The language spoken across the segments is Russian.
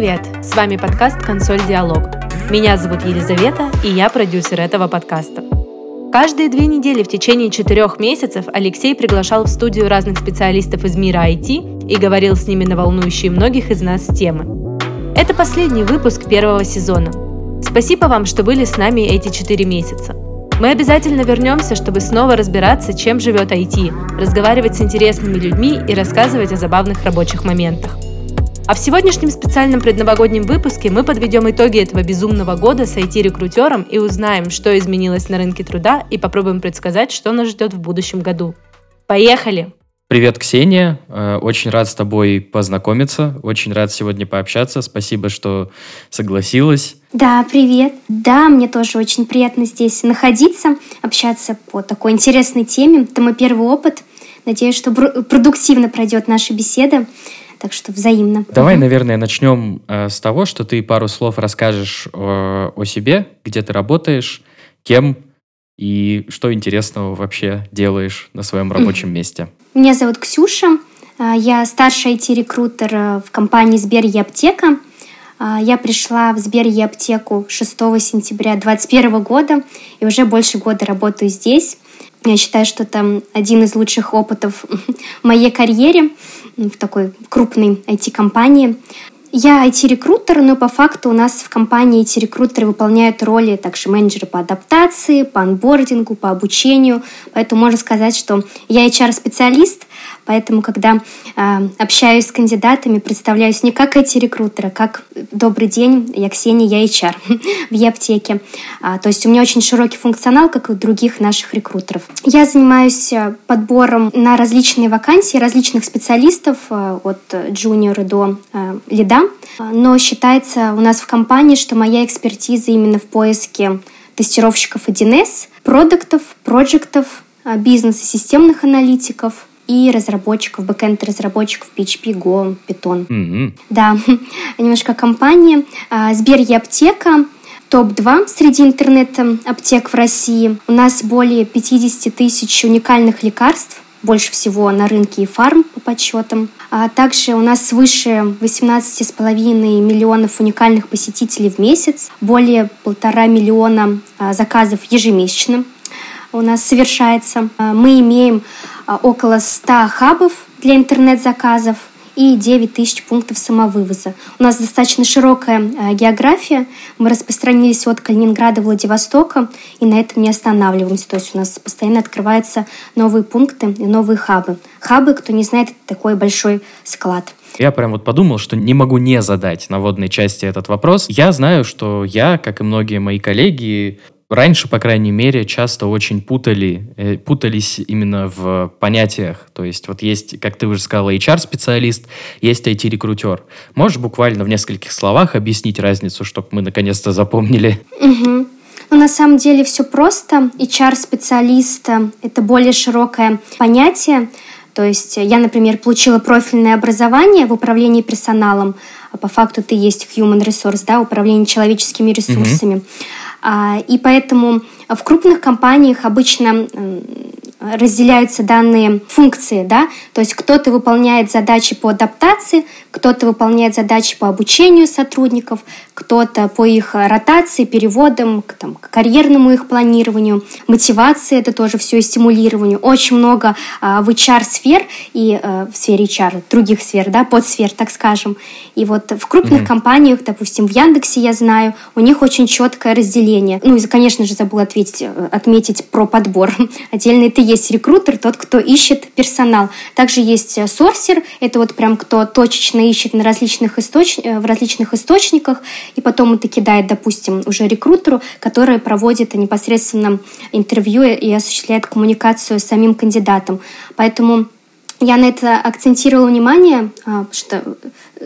привет! С вами подкаст «Консоль Диалог». Меня зовут Елизавета, и я продюсер этого подкаста. Каждые две недели в течение четырех месяцев Алексей приглашал в студию разных специалистов из мира IT и говорил с ними на волнующие многих из нас темы. Это последний выпуск первого сезона. Спасибо вам, что были с нами эти четыре месяца. Мы обязательно вернемся, чтобы снова разбираться, чем живет IT, разговаривать с интересными людьми и рассказывать о забавных рабочих моментах. А в сегодняшнем специальном предновогоднем выпуске мы подведем итоги этого безумного года с IT-рекрутером и узнаем, что изменилось на рынке труда и попробуем предсказать, что нас ждет в будущем году. Поехали! Привет, Ксения. Э, очень рад с тобой познакомиться. Очень рад сегодня пообщаться. Спасибо, что согласилась. Да, привет. Да, мне тоже очень приятно здесь находиться, общаться по такой интересной теме. Это мой первый опыт. Надеюсь, что продуктивно пройдет наша беседа. Так что взаимно. Давай, наверное, начнем э, с того, что ты пару слов расскажешь э, о себе, где ты работаешь, кем и что интересного вообще делаешь на своем рабочем месте. Меня зовут Ксюша. Э, я старший IT-рекрутер э, в компании Сбер и Аптека. Э, я пришла в Сбер и Аптеку 6 сентября 2021 года и уже больше года работаю здесь. Я считаю, что это один из лучших опытов в моей карьере в такой крупной IT-компании. Я IT-рекрутер, но по факту у нас в компании IT-рекрутеры выполняют роли также менеджеры по адаптации, по анбордингу, по обучению. Поэтому можно сказать, что я HR-специалист, Поэтому, когда э, общаюсь с кандидатами, представляюсь не как эти рекрутеры, а как «Добрый день, я Ксения, я HR в Е-аптеке». А, то есть у меня очень широкий функционал, как и у других наших рекрутеров. Я занимаюсь э, подбором на различные вакансии различных специалистов э, от джуниора до э, лида. Но считается у нас в компании, что моя экспертиза именно в поиске тестировщиков 1С, продуктов, проектов, э, бизнес и системных аналитиков – и разработчиков, бэкэнд-разработчиков PHP, Go, Python. Mm-hmm. Да, немножко компания. А, Сбер и аптека топ-2 среди интернет-аптек в России. У нас более 50 тысяч уникальных лекарств, больше всего на рынке и фарм по подсчетам. А также у нас свыше 18,5 миллионов уникальных посетителей в месяц, более полтора миллиона а, заказов ежемесячно у нас совершается. А, мы имеем около 100 хабов для интернет-заказов и 9 тысяч пунктов самовывоза. У нас достаточно широкая а, география. Мы распространились от Калининграда, Владивостока, и на этом не останавливаемся. То есть у нас постоянно открываются новые пункты и новые хабы. Хабы, кто не знает, это такой большой склад. Я прям вот подумал, что не могу не задать на водной части этот вопрос. Я знаю, что я, как и многие мои коллеги, раньше, по крайней мере, часто очень путали, э, путались именно в понятиях. То есть вот есть, как ты уже сказала, HR-специалист, есть IT-рекрутер. Можешь буквально в нескольких словах объяснить разницу, чтобы мы наконец-то запомнили? Угу. Ну, на самом деле все просто. HR-специалист — это более широкое понятие. То есть я, например, получила профильное образование в управлении персоналом, а по факту ты есть human resource, да, управление человеческими ресурсами. А, и поэтому в крупных компаниях обычно разделяются данные функции, да, то есть кто-то выполняет задачи по адаптации, кто-то выполняет задачи по обучению сотрудников, кто-то по их ротации, переводам, к, там, к карьерному их планированию, мотивации, это тоже все и стимулированию. Очень много а, в HR-сфер и а, в сфере HR, других сфер, да, подсфер, так скажем. И вот в крупных mm-hmm. компаниях, допустим, в Яндексе я знаю, у них очень четкое разделение. Ну и, конечно же, забыла ответить, э, отметить про подбор. Отдельно это есть рекрутер, тот, кто ищет персонал. Также есть э, сорсер, это вот прям кто точечно ищет на различных источ... Э, в различных источниках, и потом это кидает, допустим, уже рекрутеру, который проводит непосредственно интервью и осуществляет коммуникацию с самим кандидатом. Поэтому я на это акцентировала внимание, а, что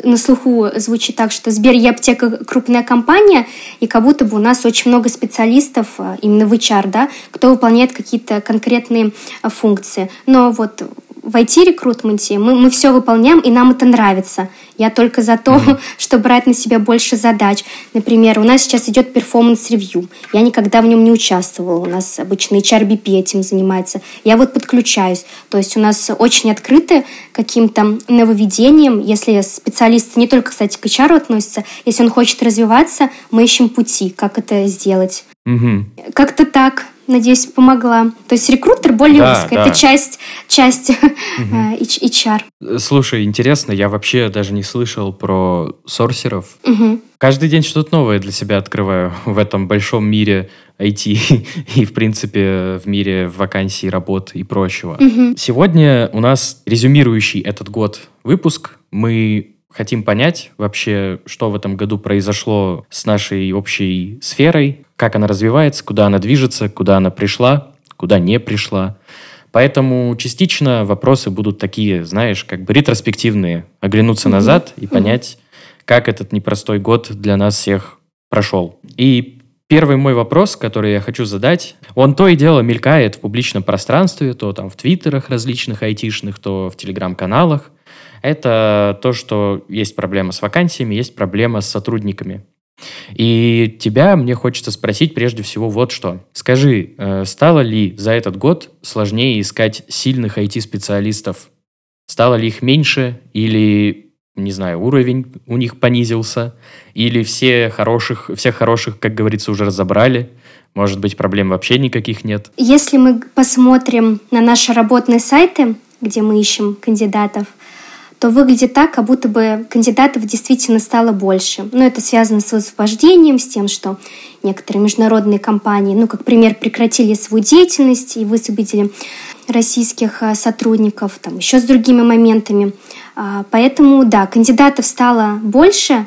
на слуху звучит так, что Сбер и аптека крупная компания, и как будто бы у нас очень много специалистов а, именно в HR, да, кто выполняет какие-то конкретные а, функции. Но вот в IT-рекрутменте мы, мы все выполняем, и нам это нравится. Я только за то, mm-hmm. чтобы брать на себя больше задач. Например, у нас сейчас идет performance review. Я никогда в нем не участвовала. У нас обычно HRBP этим занимается. Я вот подключаюсь. То есть у нас очень открыты каким-то нововведением. Если специалист не только, кстати, к HR относится, если он хочет развиваться, мы ищем пути, как это сделать. Угу. Как-то так. Надеюсь, помогла. То есть рекрутер более да, узкая. Да. Это часть, часть угу. HR. Слушай, интересно, я вообще даже не слышал про сорсеров. Угу. Каждый день что-то новое для себя открываю в этом большом мире IT и, в принципе, в мире вакансий, работ и прочего. Угу. Сегодня у нас резюмирующий этот год выпуск. Мы хотим понять вообще, что в этом году произошло с нашей общей сферой, как она развивается, куда она движется, куда она пришла, куда не пришла. Поэтому частично вопросы будут такие, знаешь, как бы ретроспективные, оглянуться mm-hmm. назад и понять, как этот непростой год для нас всех прошел. И первый мой вопрос, который я хочу задать, он то и дело мелькает в публичном пространстве, то там в твиттерах различных айтишных, то в телеграм-каналах это то, что есть проблема с вакансиями, есть проблема с сотрудниками. И тебя мне хочется спросить прежде всего вот что. Скажи, э, стало ли за этот год сложнее искать сильных IT-специалистов? Стало ли их меньше или, не знаю, уровень у них понизился? Или все хороших, всех хороших, как говорится, уже разобрали? Может быть, проблем вообще никаких нет? Если мы посмотрим на наши работные сайты, где мы ищем кандидатов, то выглядит так, как будто бы кандидатов действительно стало больше. Но это связано с высвобождением, с тем, что некоторые международные компании, ну, как пример, прекратили свою деятельность и высвободили российских а, сотрудников, там еще с другими моментами. А, поэтому, да, кандидатов стало больше,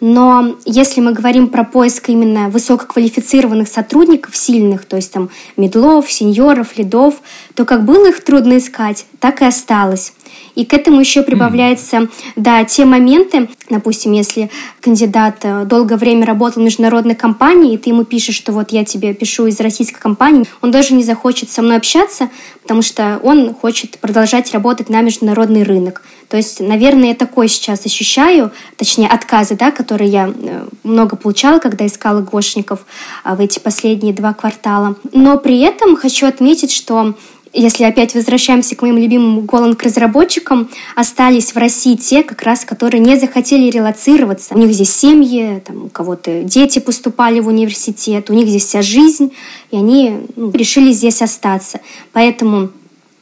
но если мы говорим про поиск именно высококвалифицированных сотрудников, сильных, то есть там медлов, сеньоров, лидов, то как было их трудно искать, так и осталось. И к этому еще прибавляются, да, те моменты, допустим, если кандидат э, долгое время работал в международной компании, и ты ему пишешь, что вот я тебе пишу из российской компании, он даже не захочет со мной общаться, потому что он хочет продолжать работать на международный рынок. То есть, наверное, я такой сейчас ощущаю, точнее, отказы, да, которые я э, много получала, когда искала гошников а, в эти последние два квартала. Но при этом хочу отметить, что если опять возвращаемся к моим любимым голланд-разработчикам, остались в России те, как раз, которые не захотели релацироваться. У них здесь семьи, там, у кого-то дети поступали в университет, у них здесь вся жизнь, и они ну, решили здесь остаться. Поэтому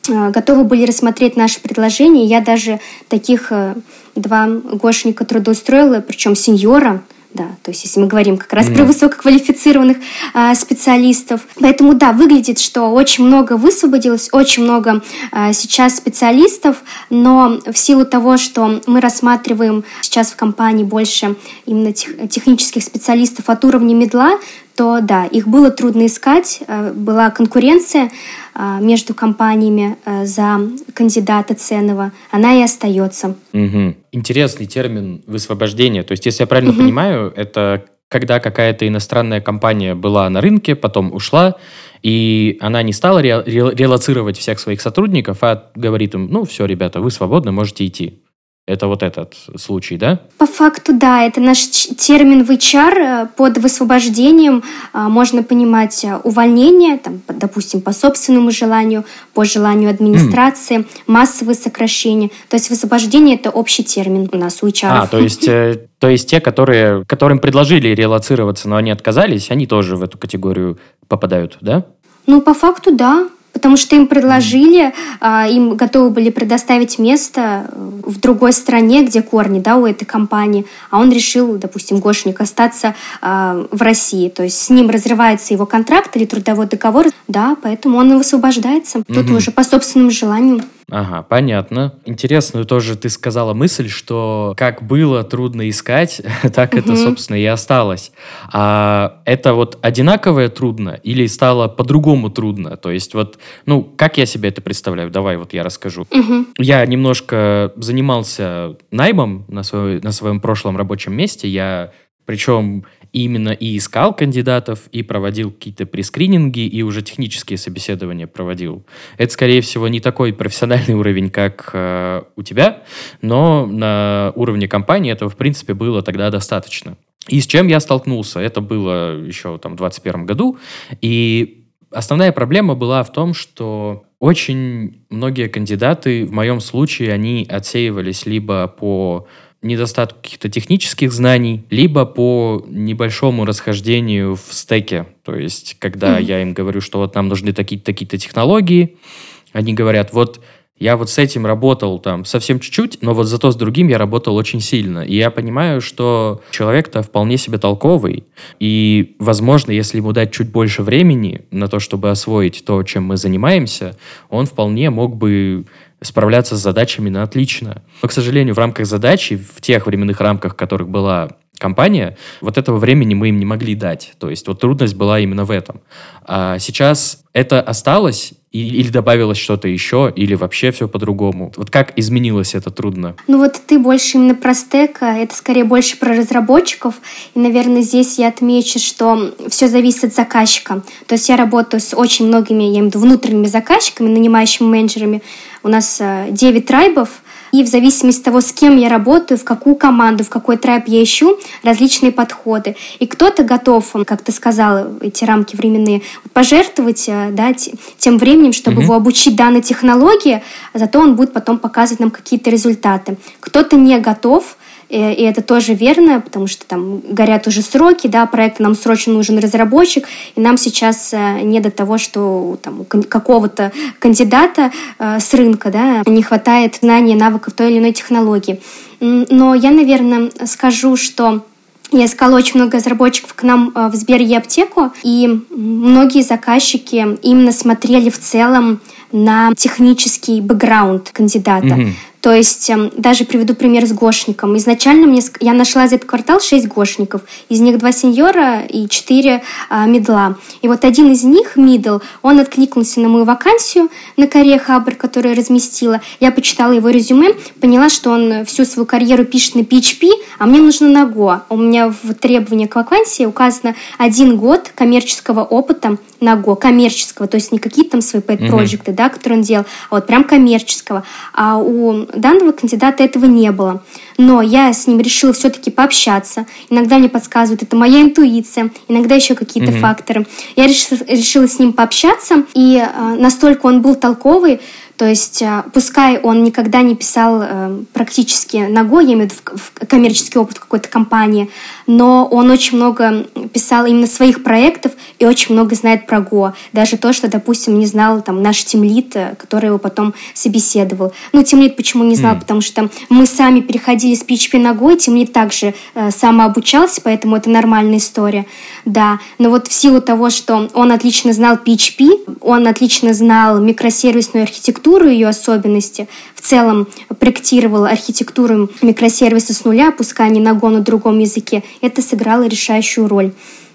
э, готовы были рассмотреть наши предложения. Я даже таких э, два гошника трудоустроила, причем сеньора, да, то есть если мы говорим как раз mm. про высококвалифицированных а, специалистов. Поэтому да, выглядит, что очень много высвободилось, очень много а, сейчас специалистов, но в силу того, что мы рассматриваем сейчас в компании больше именно тех, технических специалистов от уровня медла, то да, их было трудно искать, а, была конкуренция, между компаниями э, за кандидата ценного, она и остается. Угу. Интересный термин высвобождение. То есть, если я правильно угу. понимаю, это когда какая-то иностранная компания была на рынке, потом ушла, и она не стала ре- ре- релацировать всех своих сотрудников, а говорит им, ну все, ребята, вы свободны, можете идти. Это вот этот случай, да? По факту, да. Это наш термин в HR. Э, под высвобождением а, можно понимать э, увольнение, там, допустим, по собственному желанию, по желанию администрации, mm. массовые сокращения. То есть высвобождение – это общий термин у нас у HR. А, то есть, э, то есть те, которые, которым предложили релацироваться, но они отказались, они тоже в эту категорию попадают, да? Ну, по факту, да потому что им предложили, а, им готовы были предоставить место в другой стране, где корни да, у этой компании, а он решил, допустим, Гошник, остаться а, в России. То есть с ним разрывается его контракт или трудовой договор, да, поэтому он высвобождается. Тут угу. уже по собственному желанию. Ага, понятно. Интересную тоже ты сказала мысль, что как было трудно искать, так это, собственно, и осталось. А это вот одинаковое трудно или стало по-другому трудно? То есть вот, ну, как я себе это представляю? Давай вот я расскажу. Я немножко занимался наймом на, свой, на своем прошлом рабочем месте. Я причем именно и искал кандидатов, и проводил какие-то прескрининги, и уже технические собеседования проводил. Это, скорее всего, не такой профессиональный уровень, как э, у тебя, но на уровне компании этого, в принципе, было тогда достаточно. И с чем я столкнулся? Это было еще там, в 2021 году, и основная проблема была в том, что очень многие кандидаты, в моем случае, они отсеивались либо по недостатку каких-то технических знаний, либо по небольшому расхождению в стеке. То есть, когда mm-hmm. я им говорю, что вот нам нужны такие-то такие технологии, они говорят, вот я вот с этим работал там совсем чуть-чуть, но вот зато с другим я работал очень сильно. И я понимаю, что человек-то вполне себе толковый. И, возможно, если ему дать чуть больше времени на то, чтобы освоить то, чем мы занимаемся, он вполне мог бы справляться с задачами на отлично. Но, к сожалению, в рамках задачи, в тех временных рамках, в которых была компания, вот этого времени мы им не могли дать. То есть вот трудность была именно в этом. А сейчас это осталось, или добавилось что-то еще, или вообще все по-другому? Вот как изменилось это трудно? Ну вот ты больше именно про стека, это скорее больше про разработчиков. И, наверное, здесь я отмечу, что все зависит от заказчика. То есть я работаю с очень многими, я имею в виду внутренними заказчиками, нанимающими менеджерами. У нас 9 э, трайбов, и в зависимости от того, с кем я работаю, в какую команду, в какой трайп я ищу, различные подходы. И кто-то готов, как ты сказала, эти рамки временные, пожертвовать э, да, тем временем, чтобы mm-hmm. его обучить данной технологии, а зато он будет потом показывать нам какие-то результаты. Кто-то не готов, и это тоже верно, потому что там горят уже сроки, да, проект нам срочно нужен разработчик, и нам сейчас э, не до того, что там, какого-то кандидата э, с рынка да, не хватает знаний, навыков той или иной технологии. Но я, наверное, скажу, что я искала очень много разработчиков к нам в Сбер и аптеку, и многие заказчики именно смотрели в целом на технический бэкграунд кандидата. Mm-hmm. То есть эм, даже приведу пример с гошником. Изначально мне, я нашла за этот квартал 6 гошников. Из них 2 сеньора и 4 а, медла. И вот один из них, мидл, он откликнулся на мою вакансию на карьере Хабр, которую я разместила. Я почитала его резюме, поняла, что он всю свою карьеру пишет на PHP, а мне нужно на Go. У меня в требованиях к вакансии указано один год коммерческого опыта на Go, коммерческого, то есть не какие-то там свои pet-проекты, mm-hmm. да, которые он делал, а вот прям коммерческого. А у данного кандидата этого не было. Но я с ним решила все-таки пообщаться. Иногда мне подсказывают, это моя интуиция, иногда еще какие-то mm-hmm. факторы. Я решила, решила с ним пообщаться, и э, настолько он был толковый, то есть, э, пускай он никогда не писал э, практически ногой, я имею в виду в коммерческий опыт какой-то компании, но он очень много писал именно своих проектов и очень много знает про Go. Даже то, что, допустим, не знал там наш тимлит, э, который его потом собеседовал. Ну, тимлит почему не знал? Mm. Потому что мы сами переходили с PHP на Go, и тимлит также э, самообучался, поэтому это нормальная история. Да, но вот в силу того, что он отлично знал PHP, он отлично знал микросервисную архитектуру, архитектуру, ее особенности, в целом проектировала архитектуру микросервиса с нуля, пускай не на Go, на другом языке, это сыграло решающую роль.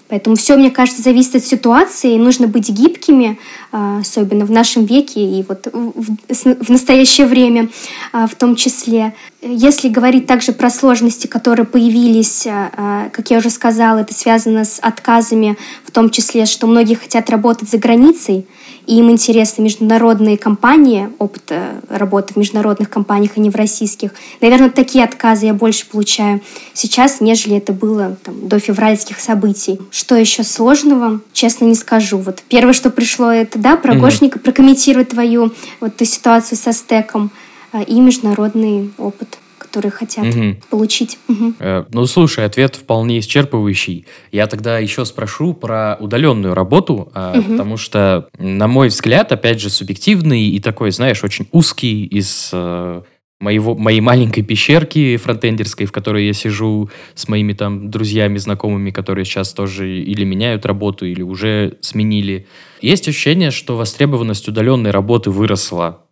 Поэтому все, мне кажется, зависит от ситуации, нужно быть гибкими, а, особенно в нашем веке и вот в настоящее время а, в том числе. Если говорить также про сложности, которые появились, а, как я уже сказала, это связано с отказами, в том числе, что многие хотят работать за границей, и им интересны международные компании, опыт работы в международных компаниях, а не в российских. Наверное, такие отказы я больше получаю сейчас, нежели это было там, до февральских событий. Что еще сложного, честно не скажу. Вот первое, что пришло, это да, про mm-hmm. Гошника, прокомментировать твою вот ту ситуацию со стеком э, и международный опыт которые хотят угу. получить. Угу. Э, ну, слушай, ответ вполне исчерпывающий. Я тогда еще спрошу про удаленную работу, э, угу. потому что, на мой взгляд, опять же, субъективный и такой, знаешь, очень узкий из э, моего, моей маленькой пещерки фронтендерской, в которой я сижу с моими там друзьями, знакомыми, которые сейчас тоже или меняют работу, или уже сменили. Есть ощущение, что востребованность удаленной работы выросла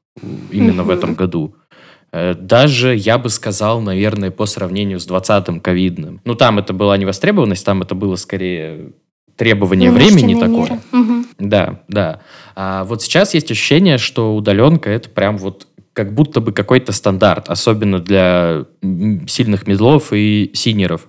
именно в этом году. Э, даже, я бы сказал, наверное, по сравнению с 20-м ковидным. Ну, там это была не востребованность, там это было скорее требование времени такое. Угу. Да, да. А вот сейчас есть ощущение, что удаленка это прям вот как будто бы какой-то стандарт, особенно для сильных медлов и синеров.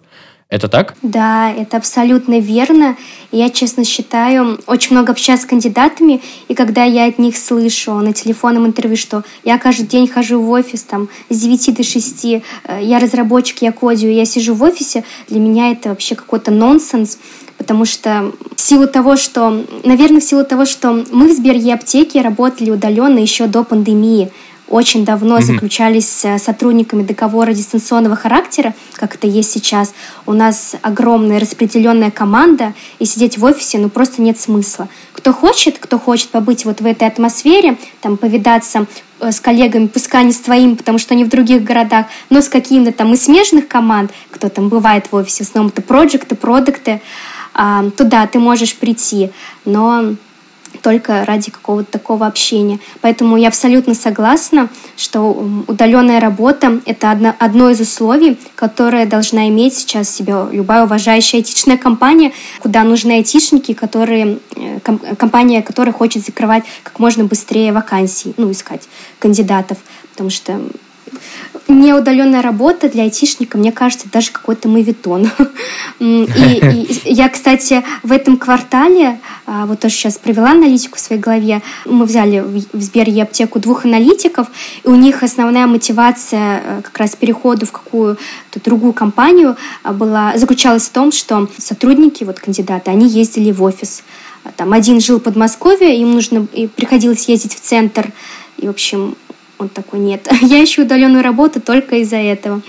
Это так? Да, это абсолютно верно. Я, честно считаю, очень много общаюсь с кандидатами, и когда я от них слышу на телефонном интервью, что я каждый день хожу в офис там с 9 до 6, э, я разработчик, я кодию, я сижу в офисе, для меня это вообще какой-то нонсенс, потому что в силу того, что, наверное, в силу того, что мы в Сбер аптеке работали удаленно еще до пандемии, очень давно mm-hmm. заключались с э, сотрудниками договора дистанционного характера, как это есть сейчас. У нас огромная распределенная команда, и сидеть в офисе ну просто нет смысла. Кто хочет, кто хочет побыть вот в этой атмосфере, там повидаться э, с коллегами, пускай не с твоими, потому что они в других городах, но с какими-то там из смежных команд, кто там бывает в офисе, в основном это проекты, продукты, туда ты можешь прийти. Но только ради какого-то такого общения. Поэтому я абсолютно согласна, что удаленная работа — это одно, одно из условий, которое должна иметь сейчас себе любая уважающая этичная компания, куда нужны айтишники, которые, э, компания, которая хочет закрывать как можно быстрее вакансии, ну, искать кандидатов, потому что неудаленная работа для айтишника, мне кажется, даже какой-то мавитон. И, и я, кстати, в этом квартале, а, вот тоже сейчас провела аналитику в своей голове, мы взяли в Сбер и аптеку двух аналитиков, и у них основная мотивация э, как раз перехода в какую-то другую компанию а, была, заключалась в том, что сотрудники, вот кандидаты, они ездили в офис. Там один жил в Подмосковье, им нужно, и приходилось ездить в центр, и, в общем, он такой, нет, я ищу удаленную работу только из-за этого.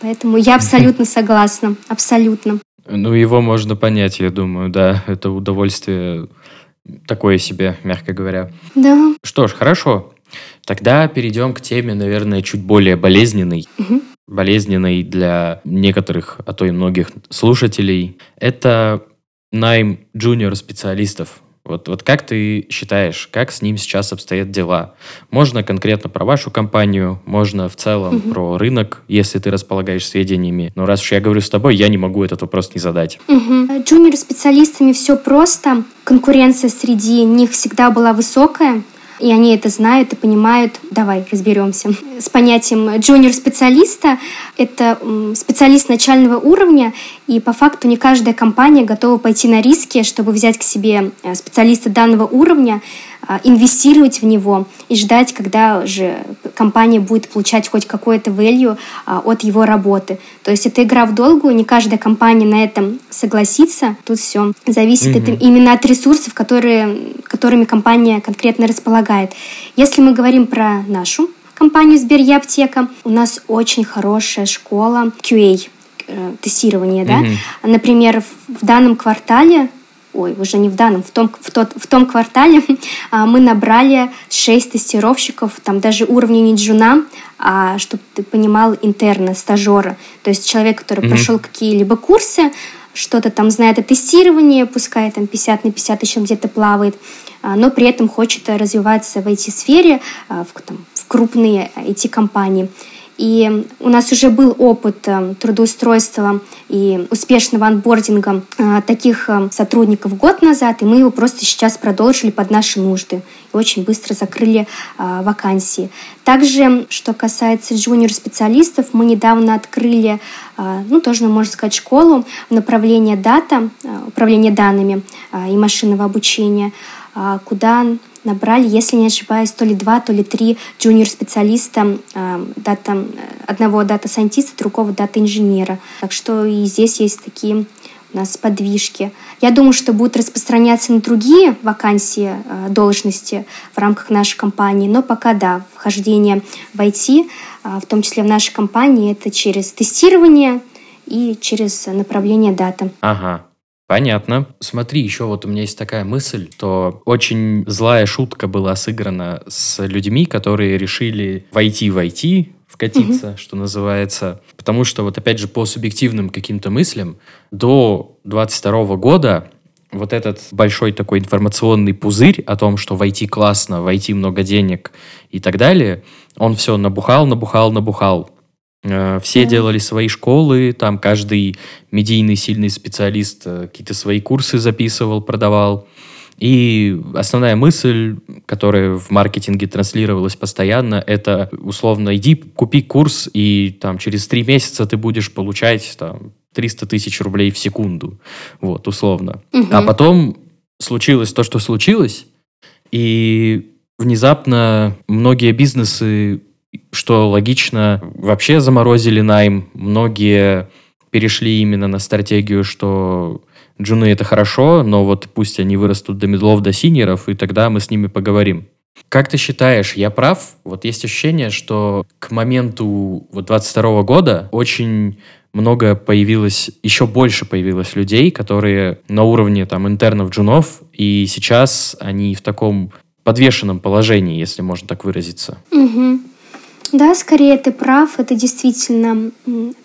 Поэтому я абсолютно согласна, абсолютно. Ну, его можно понять, я думаю, да, это удовольствие такое себе, мягко говоря. Да. Что ж, хорошо. Тогда перейдем к теме, наверное, чуть более болезненной. Угу. Болезненной для некоторых, а то и многих слушателей. Это найм джуниор-специалистов вот, вот как ты считаешь, как с ним сейчас обстоят дела? Можно конкретно про вашу компанию, можно в целом угу. про рынок, если ты располагаешь сведениями. Но раз уж я говорю с тобой, я не могу этот вопрос не задать. Угу. Джуниор-специалистами все просто. Конкуренция среди них всегда была высокая и они это знают и понимают. Давай разберемся. С понятием джуниор-специалиста это специалист начального уровня, и по факту не каждая компания готова пойти на риски, чтобы взять к себе э, специалиста данного уровня, инвестировать в него и ждать, когда же компания будет получать хоть какое-то value а, от его работы. То есть это игра в долгую, не каждая компания на этом согласится. Тут все зависит mm-hmm. это именно от ресурсов, которые, которыми компания конкретно располагает. Если мы говорим про нашу компанию Сбер Аптека, у нас очень хорошая школа QA э, тестирования, mm-hmm. да. Например, в данном квартале ой, уже не в данном, в том, в тот, в том квартале а, мы набрали 6 тестировщиков, там даже уровня не джуна, а чтобы ты понимал, интерна, стажера. То есть человек, который mm-hmm. прошел какие-либо курсы, что-то там знает о тестировании, пускай там 50 на 50 еще где-то плавает, а, но при этом хочет развиваться в IT-сфере, а, в, там, в крупные IT-компании. И у нас уже был опыт э, трудоустройства и успешного анбординга э, таких э, сотрудников год назад, и мы его просто сейчас продолжили под наши нужды и очень быстро закрыли вакансии. Также, что касается джуниор-специалистов, мы недавно открыли, ну, тоже можно сказать, школу направления дата, управления данными и машинного обучения, куда набрали, если не ошибаюсь, то ли два, то ли три джуниор-специалиста, э, дата, одного дата-сайентиста, другого дата-инженера. Так что и здесь есть такие у нас подвижки. Я думаю, что будет распространяться на другие вакансии, э, должности в рамках нашей компании, но пока да, вхождение в IT, э, в том числе в нашей компании, это через тестирование и через направление дата. Ага, Понятно. Смотри, еще вот у меня есть такая мысль, что очень злая шутка была сыграна с людьми, которые решили войти в IT, вкатиться, угу. что называется. Потому что вот опять же по субъективным каким-то мыслям до 22 года вот этот большой такой информационный пузырь о том, что войти классно, войти много денег и так далее, он все набухал, набухал, набухал. Э, все да. делали свои школы, там каждый медийный сильный специалист э, какие-то свои курсы записывал, продавал. И основная мысль, которая в маркетинге транслировалась постоянно, это условно иди, купи курс, и там через три месяца ты будешь получать там 300 тысяч рублей в секунду, вот, условно. Угу. А потом случилось то, что случилось, и внезапно многие бизнесы, что логично, вообще заморозили найм, многие перешли именно на стратегию, что джуны это хорошо, но вот пусть они вырастут до медлов, до синеров, и тогда мы с ними поговорим. Как ты считаешь, я прав? Вот есть ощущение, что к моменту вот 22 года очень много появилось, еще больше появилось людей, которые на уровне там интернов джунов, и сейчас они в таком подвешенном положении, если можно так выразиться. Угу. Да, скорее ты прав. Это действительно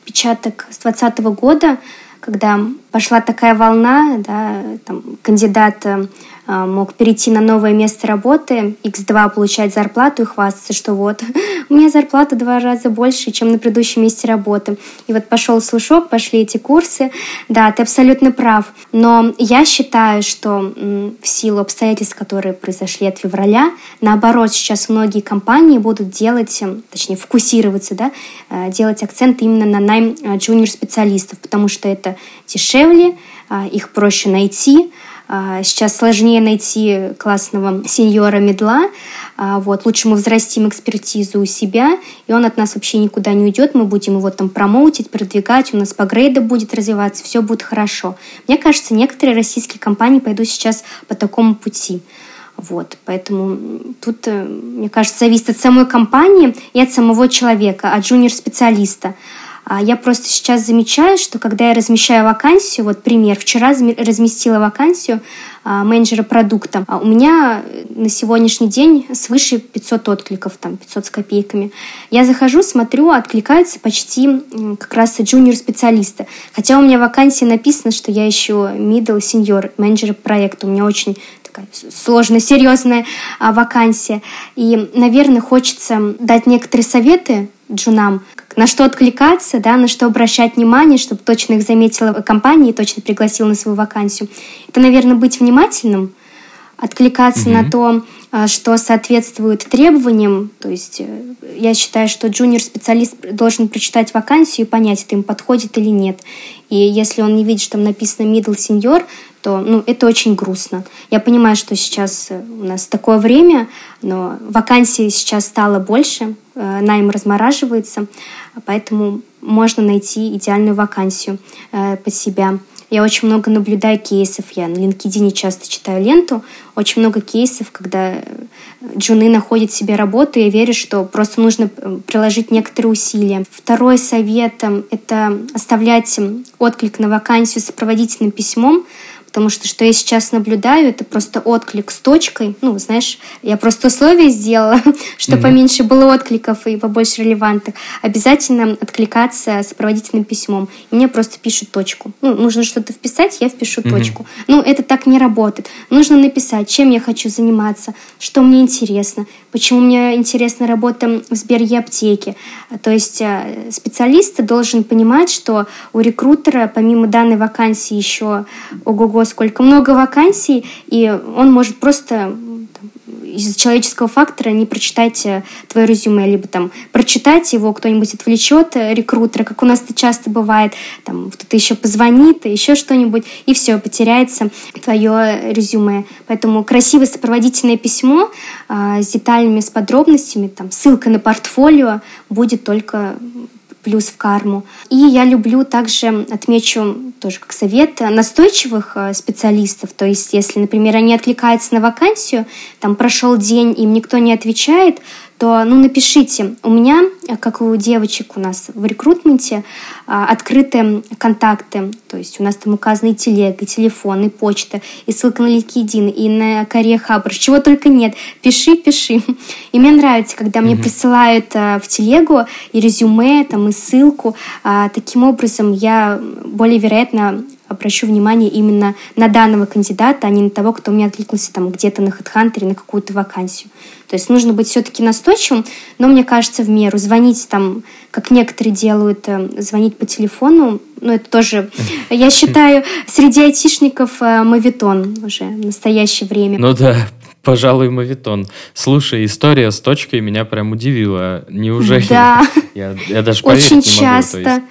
печаток с 2020 года, когда пошла такая волна, да, там, кандидат э, мог перейти на новое место работы, x2 получать зарплату и хвастаться, что вот, у меня зарплата два раза больше, чем на предыдущем месте работы. И вот пошел слушок, пошли эти курсы. Да, ты абсолютно прав. Но я считаю, что в силу обстоятельств, которые произошли от февраля, наоборот, сейчас многие компании будут делать, эм, точнее, фокусироваться, да, э, делать акцент именно на найм э, джуниор-специалистов, потому что это дешевле, а, их проще найти, а, сейчас сложнее найти классного сеньора медла. А, вот, лучше мы взрастим экспертизу у себя, и он от нас вообще никуда не уйдет. Мы будем его там промоутить, продвигать, у нас по грейду будет развиваться, все будет хорошо. Мне кажется, некоторые российские компании пойдут сейчас по такому пути. Вот, поэтому тут, э, мне кажется, зависит от самой компании и от самого человека, от джуниор-специалиста. А я просто сейчас замечаю, что когда я размещаю вакансию, вот пример, вчера разместила вакансию а, менеджера продукта, а у меня на сегодняшний день свыше 500 откликов, там 500 с копейками. Я захожу, смотрю, откликаются почти как раз джуниор-специалисты. Хотя у меня в вакансии написано, что я ищу middle senior менеджера проекта. У меня очень такая сложная, серьезная вакансия. И, наверное, хочется дать некоторые советы джунам, на что откликаться, да, на что обращать внимание, чтобы точно их заметила компания и точно пригласила на свою вакансию. Это, наверное, быть внимательным, откликаться mm-hmm. на то, а, что соответствует требованиям. То есть э, я считаю, что джуниор-специалист должен прочитать вакансию и понять, это им подходит или нет. И если он не видит, что там написано middle senior, то ну, это очень грустно. Я понимаю, что сейчас э, у нас такое время, но вакансий сейчас стало больше, э, найм размораживается, поэтому можно найти идеальную вакансию под себя. Я очень много наблюдаю кейсов. Я на LinkedIn часто читаю ленту. Очень много кейсов, когда э, джуны находят себе работу. Я верю, что просто нужно э, приложить некоторые усилия. Второй совет — это оставлять отклик на вакансию сопроводительным письмом, потому что что я сейчас наблюдаю, это просто отклик с точкой. Ну, знаешь, я просто условия сделала, чтобы mm-hmm. поменьше было откликов и побольше релевантных. Обязательно откликаться сопроводительным письмом. И мне просто пишут точку. Ну, нужно что-то вписать, я впишу mm-hmm. точку. Ну, это так не работает. Нужно написать, чем я хочу заниматься, что мне интересно, почему мне интересна работа в Сберье аптеке. То есть э, специалист должен понимать, что у рекрутера помимо данной вакансии еще ого-го сколько много вакансий, и он может просто из-за человеческого фактора не прочитать э, твое резюме, либо там прочитать его, кто-нибудь отвлечет э, рекрутера, как у нас это часто бывает, там кто-то еще позвонит, еще что-нибудь, и все, потеряется твое резюме. Поэтому красивое сопроводительное письмо э, с деталями, с подробностями, там ссылка на портфолио будет только плюс в карму. И я люблю также, отмечу тоже как совет, настойчивых э, специалистов. То есть, если, например, они откликаются на вакансию, там прошел день, им никто не отвечает, то ну, напишите. У меня, как у девочек у нас в рекрутменте, а, открытые контакты. То есть у нас там указаны и телега, и телефон, и почта, и ссылка на LinkedIn, и на Career Hub. Чего только нет. Пиши, пиши. И мне нравится, когда мне mm-hmm. присылают а, в телегу и резюме, там, и ссылку. А, таким образом я более вероятно обращу внимание именно на данного кандидата, а не на того, кто мне откликнулся там где-то на HeadHunter на какую-то вакансию. То есть нужно быть все-таки настойчивым, но мне кажется в меру. Звонить там, как некоторые делают, э, звонить по телефону, ну это тоже, я считаю, среди айтишников э, мавитон уже в настоящее время. Ну да, Пожалуй, мавитон. Слушай, история с точкой меня прям удивила. Неужели? Да. Я, я даже поверить Очень не могу, часто.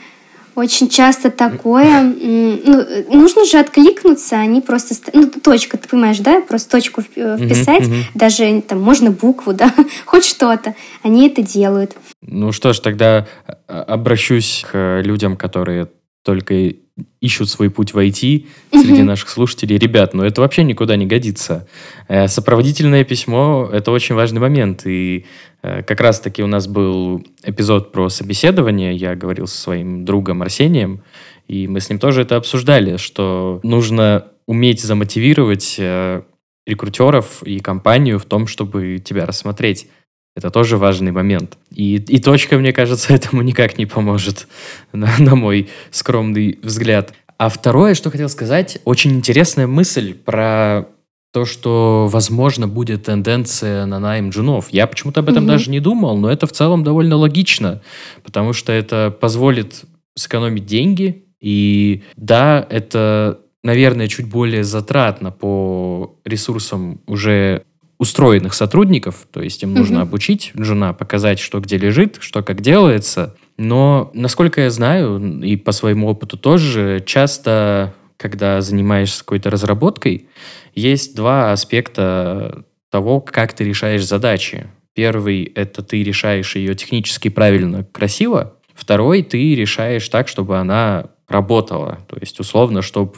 Очень часто такое. Ну, нужно же откликнуться, они просто... Ну, точка, ты понимаешь, да? Просто точку э, вписать, uh-huh, uh-huh. даже там можно букву, да, хоть что-то. Они это делают. Ну что ж, тогда а, обращусь к людям, которые только ищут свой путь в IT среди наших слушателей. Ребят, ну это вообще никуда не годится. Э, сопроводительное письмо – это очень важный момент. И э, как раз-таки у нас был эпизод про собеседование. Я говорил со своим другом Арсением, и мы с ним тоже это обсуждали, что нужно уметь замотивировать э, рекрутеров и компанию в том, чтобы тебя рассмотреть. Это тоже важный момент. И, и точка, мне кажется, этому никак не поможет, на, на мой скромный взгляд. А второе, что хотел сказать, очень интересная мысль про то, что, возможно, будет тенденция на найм джунов. Я почему-то об этом угу. даже не думал, но это в целом довольно логично, потому что это позволит сэкономить деньги, и да, это, наверное, чуть более затратно по ресурсам уже устроенных сотрудников, то есть им угу. нужно обучить джуна, показать, что где лежит, что как делается. Но, насколько я знаю, и по своему опыту тоже, часто, когда занимаешься какой-то разработкой, есть два аспекта того, как ты решаешь задачи. Первый — это ты решаешь ее технически правильно, красиво. Второй — ты решаешь так, чтобы она работала. То есть, условно, чтобы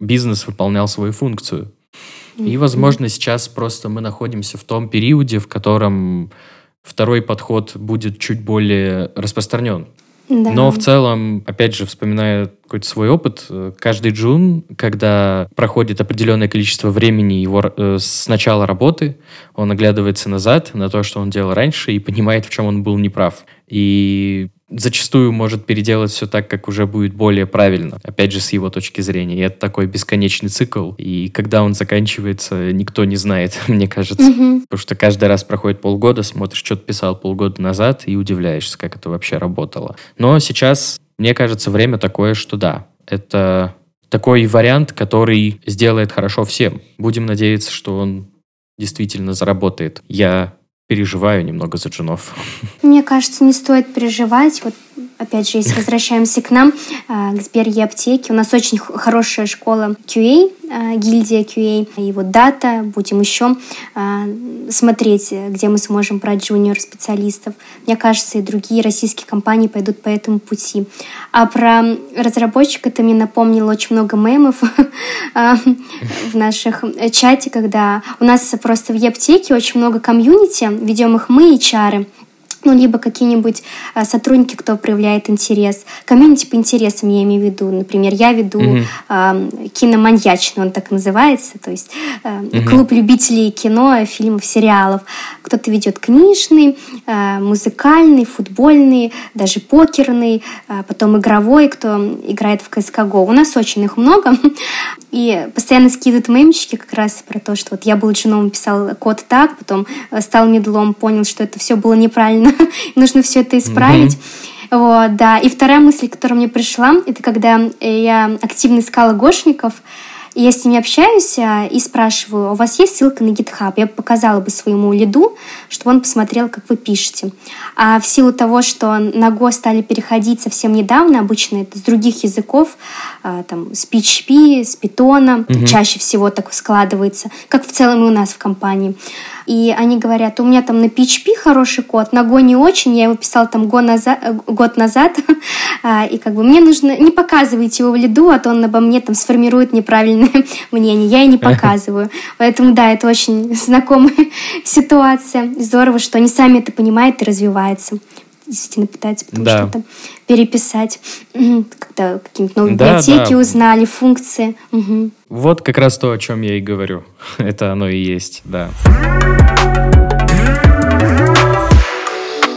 бизнес выполнял свою функцию. И, возможно, сейчас просто мы находимся в том периоде, в котором второй подход будет чуть более распространен. Да. Но в целом, опять же, вспоминая какой-то свой опыт, э, каждый джун, когда проходит определенное количество времени его э, с начала работы, он оглядывается назад на то, что он делал раньше, и понимает, в чем он был неправ. И зачастую может переделать все так, как уже будет более правильно, опять же, с его точки зрения. И это такой бесконечный цикл, и когда он заканчивается, никто не знает, мне кажется. Угу. Потому что каждый раз проходит полгода, смотришь, что ты писал полгода назад, и удивляешься, как это вообще работало. Но сейчас, мне кажется, время такое, что да, это такой вариант, который сделает хорошо всем. Будем надеяться, что он действительно заработает. Я переживаю немного за джунов. Мне кажется, не стоит переживать. Вот опять же, если возвращаемся к нам, а, к Сбер и аптеке, у нас очень хорошая школа QA, а, гильдия QA, вот дата, будем еще а, смотреть, где мы сможем брать джуниор-специалистов. Мне кажется, и другие российские компании пойдут по этому пути. А про разработчика ты мне напомнил очень много мемов в наших чате, когда у нас просто в e-аптеке очень много комьюнити, ведем их мы, эйчары ну, либо какие-нибудь а, сотрудники, кто проявляет интерес. Комьюнити по интересам я имею в виду. Например, я веду угу. а, киноманьячный, он так называется, то есть а, угу. клуб любителей кино, фильмов, сериалов. Кто-то ведет книжный, а, музыкальный, футбольный, даже покерный, а, потом игровой, кто играет в CSGO. У нас очень их много. И постоянно скидывают мемчики как раз про то, что вот я был джуном, писал код так, потом э, стал медлом, понял, что это все было неправильно, нужно все это исправить. Mm-hmm. Вот, да. И вторая мысль, которая мне пришла, это когда я активно искала гошников, и я с ними общаюсь а, и спрашиваю, у вас есть ссылка на GitHub? Я показала бы своему лиду, чтобы он посмотрел, как вы пишете. А в силу того, что на Go стали переходить совсем недавно, обычно это с других языков, а, там, с PHP, с Python, угу. чаще всего так складывается, как в целом и у нас в компании и они говорят, у меня там на PHP хороший код, на Go не очень, я его писал там год назад, год назад а, и как бы мне нужно, не показывайте его в лиду, а то он обо мне там сформирует неправильное мнение, я и не показываю. Поэтому да, это очень знакомая ситуация. Здорово, что они сами это понимают и развиваются действительно пытаются потом да. что-то переписать, когда какие-нибудь новые да, библиотеки да. узнали, функции. Угу. Вот как раз то, о чем я и говорю. Это оно и есть, да.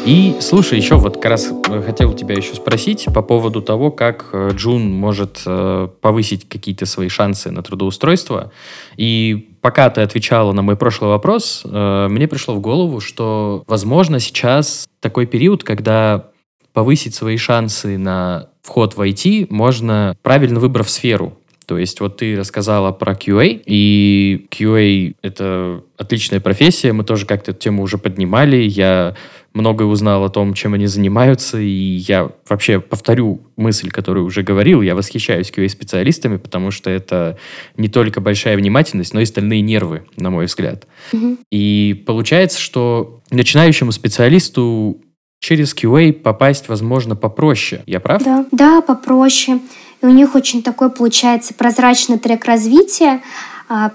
И слушай, еще вот как раз э, хотел тебя еще спросить по поводу того, как э, Джун может э, повысить какие-то свои шансы на трудоустройство. И пока ты отвечала на мой прошлый вопрос, мне пришло в голову, что, возможно, сейчас такой период, когда повысить свои шансы на вход в IT можно, правильно выбрав сферу. То есть вот ты рассказала про QA, и QA — это отличная профессия, мы тоже как-то эту тему уже поднимали, я многое узнал о том, чем они занимаются, и я вообще повторю мысль, которую уже говорил, я восхищаюсь QA-специалистами, потому что это не только большая внимательность, но и стальные нервы, на мой взгляд. Mm-hmm. И получается, что начинающему специалисту через QA попасть, возможно, попроще. Я прав? Да, да, попроще. И у них очень такой получается прозрачный трек развития,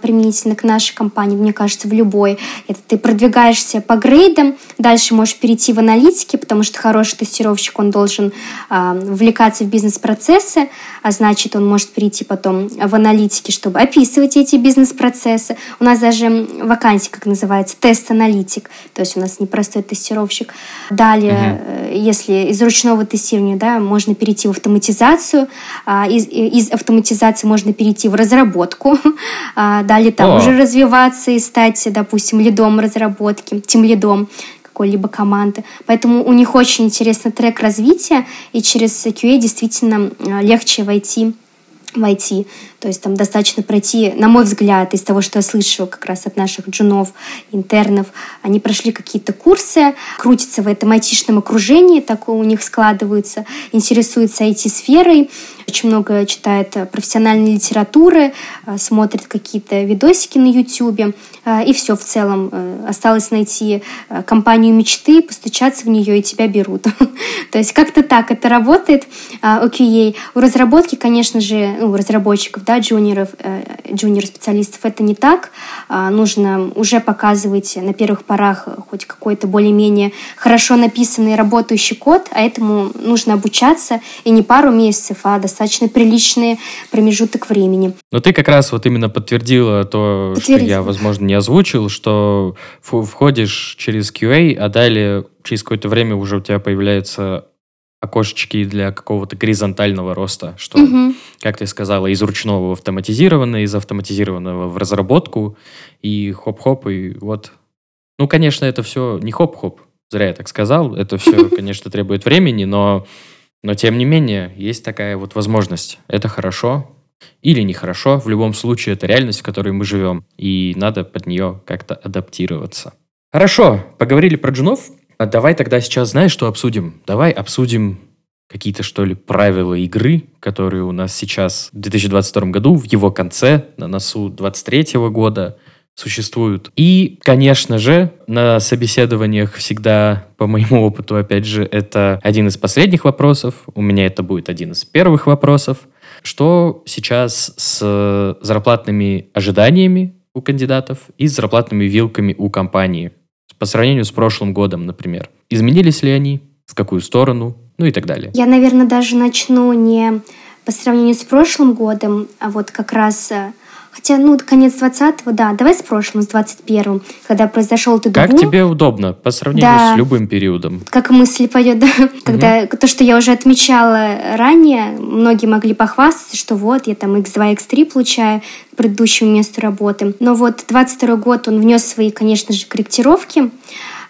применительно к нашей компании, мне кажется, в любой. Это ты продвигаешься по грейдам, дальше можешь перейти в аналитики, потому что хороший тестировщик, он должен а, вовлекаться в бизнес-процессы, а значит, он может перейти потом в аналитики, чтобы описывать эти бизнес-процессы. У нас даже вакансия, как называется, тест-аналитик, то есть у нас не простой тестировщик. Далее, угу. если из ручного тестирования, да, можно перейти в автоматизацию, а, из, из автоматизации можно перейти в разработку, а, далее там О. уже развиваться и стать, допустим, лидом разработки, тем лидом какой-либо команды. Поэтому у них очень интересный трек развития, и через QA действительно а, легче войти в IT. То есть там достаточно пройти, на мой взгляд, из того, что я слышу как раз от наших джунов, интернов, они прошли какие-то курсы, крутятся в этом айтишном окружении, такое у них складывается, интересуются IT-сферой, очень много читает профессиональной литературы, э, смотрит какие-то видосики на YouTube, э, и все в целом. Э, осталось найти компанию мечты, постучаться в нее, и тебя берут. То есть как-то так это работает у QA. У разработки, конечно же, ну, у разработчиков, да, джуниоров, джуниор-специалистов это не так. Нужно уже показывать на первых порах хоть какой-то более-менее хорошо написанный работающий код, а этому нужно обучаться и не пару месяцев, а достаточно достаточно приличный промежуток времени. Но ты как раз вот именно подтвердила то, что я, возможно, не озвучил, что входишь через QA, а далее через какое-то время уже у тебя появляются окошечки для какого-то горизонтального роста, что, угу. как ты сказала, из ручного в автоматизированное, из автоматизированного в разработку, и хоп-хоп, и вот. Ну, конечно, это все не хоп-хоп, зря я так сказал, это все, конечно, требует времени, но но тем не менее, есть такая вот возможность. Это хорошо или нехорошо. В любом случае, это реальность, в которой мы живем. И надо под нее как-то адаптироваться. Хорошо, поговорили про джунов. А давай тогда сейчас, знаешь, что обсудим? Давай обсудим какие-то, что ли, правила игры, которые у нас сейчас в 2022 году, в его конце, на носу 2023 года существуют. И, конечно же, на собеседованиях всегда, по моему опыту, опять же, это один из последних вопросов. У меня это будет один из первых вопросов. Что сейчас с зарплатными ожиданиями у кандидатов и с зарплатными вилками у компании по сравнению с прошлым годом, например? Изменились ли они? В какую сторону? Ну и так далее. Я, наверное, даже начну не по сравнению с прошлым годом, а вот как раз э, Хотя, ну, конец 20-го, да. Давай с прошлым, с 21-м, когда произошел ты Как тебе удобно по сравнению да. с любым периодом? Как мысль пойдет, да. Угу. Когда то, что я уже отмечала ранее, многие могли похвастаться, что вот, я там X2, X3 получаю к предыдущему месту работы. Но вот 22 год, он внес свои, конечно же, корректировки.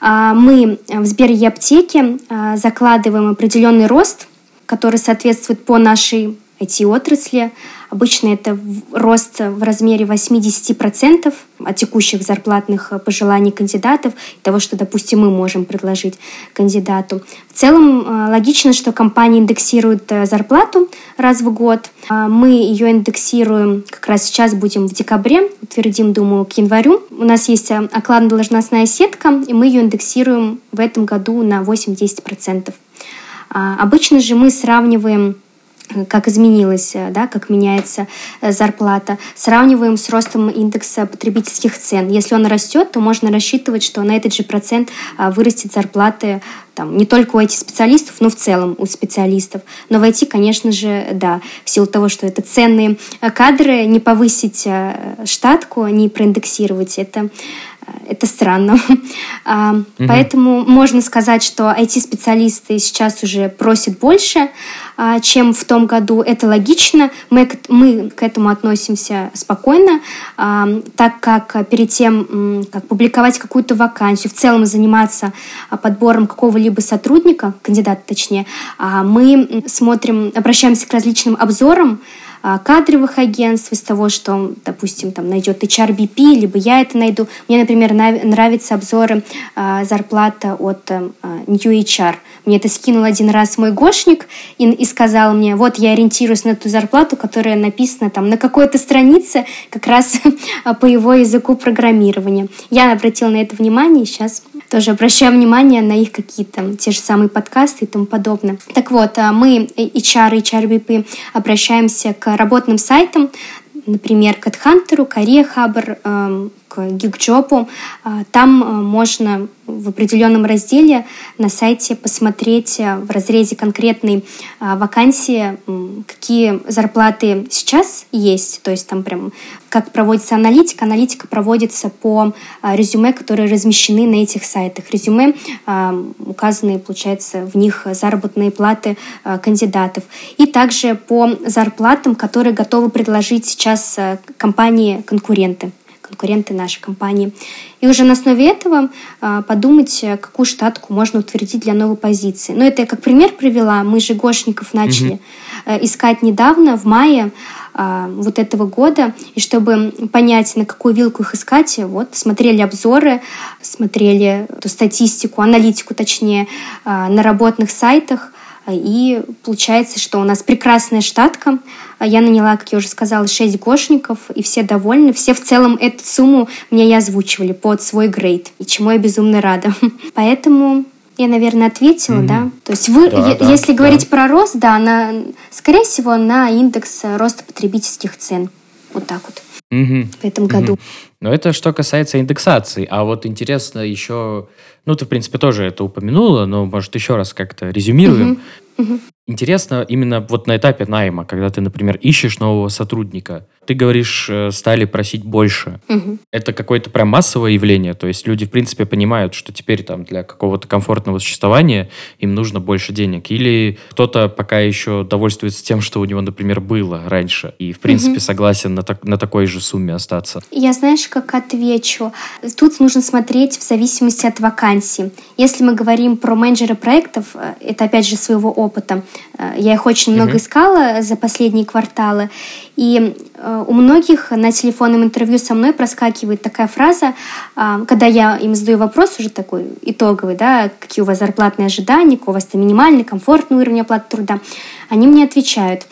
А, мы в Сбер аптеке а, закладываем определенный рост, который соответствует по нашей IT-отрасли. Обычно это рост в размере 80% от текущих зарплатных пожеланий кандидатов, того, что, допустим, мы можем предложить кандидату. В целом э, логично, что компания индексирует э, зарплату раз в год. А мы ее индексируем как раз сейчас будем в декабре, утвердим, думаю, к январю. У нас есть э, окладно-должностная сетка, и мы ее индексируем в этом году на 8-10%. А обычно же мы сравниваем как изменилась, э, да, как меняется э, зарплата. Сравниваем с ростом индекса потребительских цен. Если он растет, то можно рассчитывать, что на этот же процент а, вырастет зарплаты там, не только у IT-специалистов, но в целом у специалистов. Но в IT, конечно же, да, в силу того, что это ценные э, кадры, не повысить штатку, не проиндексировать, это это странно. Угу. Поэтому можно сказать, что IT-специалисты сейчас уже просят больше, а, чем в том году. Это логично. Мы, мы к этому относимся спокойно, так как перед тем, как публиковать какую-то вакансию, в целом заниматься а, подбором какого-либо сотрудника, кандидата точнее, а, мы смотрим, обращаемся к различным обзорам, а, кадровых агентств, из того, что, допустим, там найдет HRBP, либо я это найду. Мне, например, нравятся обзоры а, зарплата от а, New HR. Мне это скинул один раз мой гошник и, и сказал мне, вот я ориентируюсь на ту зарплату, которая написана там на какой-то странице как раз по его языку программирования. Я обратила на это внимание и сейчас тоже обращаю внимание на их какие-то те же самые подкасты и тому подобное. Так вот, а, мы, HR и HRBP, обращаемся к работным сайтам, например, к HeadHunter, Career Hubber, эм, к GeekJob. А, там э, можно в определенном разделе на сайте посмотреть э, в разрезе конкретной а, вакансии, какие зарплаты сейчас есть, то есть там прям как проводится аналитика. Аналитика проводится по а, резюме, которые размещены на этих сайтах. Резюме указаны, получается, в них заработные платы кандидатов. И также по зарплатам, которые готовы предложить сейчас э, компании-конкуренты конкуренты нашей компании. И уже на основе этого а, подумать, э, какую штатку можно утвердить для новой позиции. Но это я как пример привела. Мы же Гошников начали угу. искать недавно, в мае а, вот этого года. И чтобы понять, на какую вилку их искать, вот смотрели обзоры, смотрели эту статистику, аналитику точнее, на работных сайтах – и получается, что у нас прекрасная штатка. Я наняла, как я уже сказала, 6 гошников, и все довольны. Все в целом эту сумму мне и озвучивали под свой грейд, и чему я безумно рада. Поэтому я, наверное, ответила, mm-hmm. да. То есть вы, да, да, если да. говорить про рост, да, на, скорее всего, на индекс роста потребительских цен. Вот так вот. Mm-hmm. В этом году. Mm-hmm. Но это что касается индексации. А вот интересно еще ну, ты, в принципе, тоже это упомянула, но, может, еще раз как-то резюмируем. Угу. Угу. Интересно именно вот на этапе найма, когда ты, например, ищешь нового сотрудника, ты говоришь, э, стали просить больше. Угу. Это какое-то прям массовое явление, то есть люди, в принципе, понимают, что теперь там для какого-то комфортного существования им нужно больше денег. Или кто-то пока еще довольствуется тем, что у него, например, было раньше, и, в принципе, угу. согласен на, так, на такой же сумме остаться. Я, знаешь, как отвечу? Тут нужно смотреть в зависимости от вакансии. Если мы говорим про менеджера проектов, э, это, опять же, своего опыта, Э, я их очень много mm-hmm. искала за последние кварталы. И э, у многих на телефонном интервью со мной проскакивает такая фраза, э, когда я им задаю вопрос уже такой итоговый, да, какие у вас зарплатные ожидания, какой у вас там минимальный, комфортный уровень оплаты труда, они мне отвечают,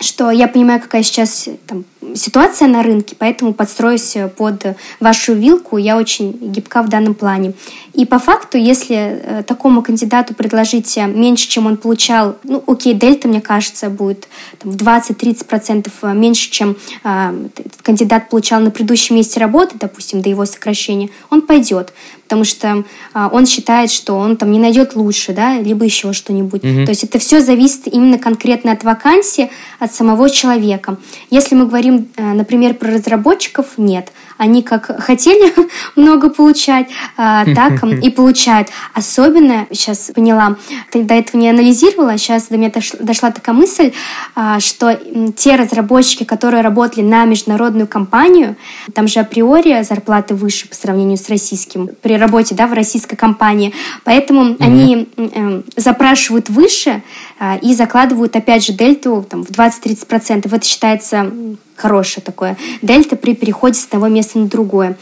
что я понимаю, какая сейчас там, ситуация на рынке, поэтому подстроюсь под вашу вилку. Я очень гибка в данном плане. И по факту, если э, такому кандидату предложить меньше, чем он получал, ну, окей, дельта, мне кажется, будет там, в 20-30% меньше, чем э, кандидат получал на предыдущем месте работы, допустим, до его сокращения, он пойдет потому что а, он считает, что он там не найдет лучше, да, либо еще что-нибудь. Угу. То есть это все зависит именно конкретно от вакансии, от самого человека. Если мы говорим, э, например, про разработчиков, нет. Они как хотели много получать, а, так и получают. Особенно, сейчас поняла, до этого не анализировала, сейчас до меня дошла такая мысль, а, что те разработчики, которые работали на международную компанию, там же априори зарплаты выше по сравнению с российским. При работе да, в российской компании. Поэтому mm-hmm. они э, запрашивают выше э, и закладывают, опять же, дельту там, в 20-30%. Это считается хорошее такое дельта при переходе с одного места на другое.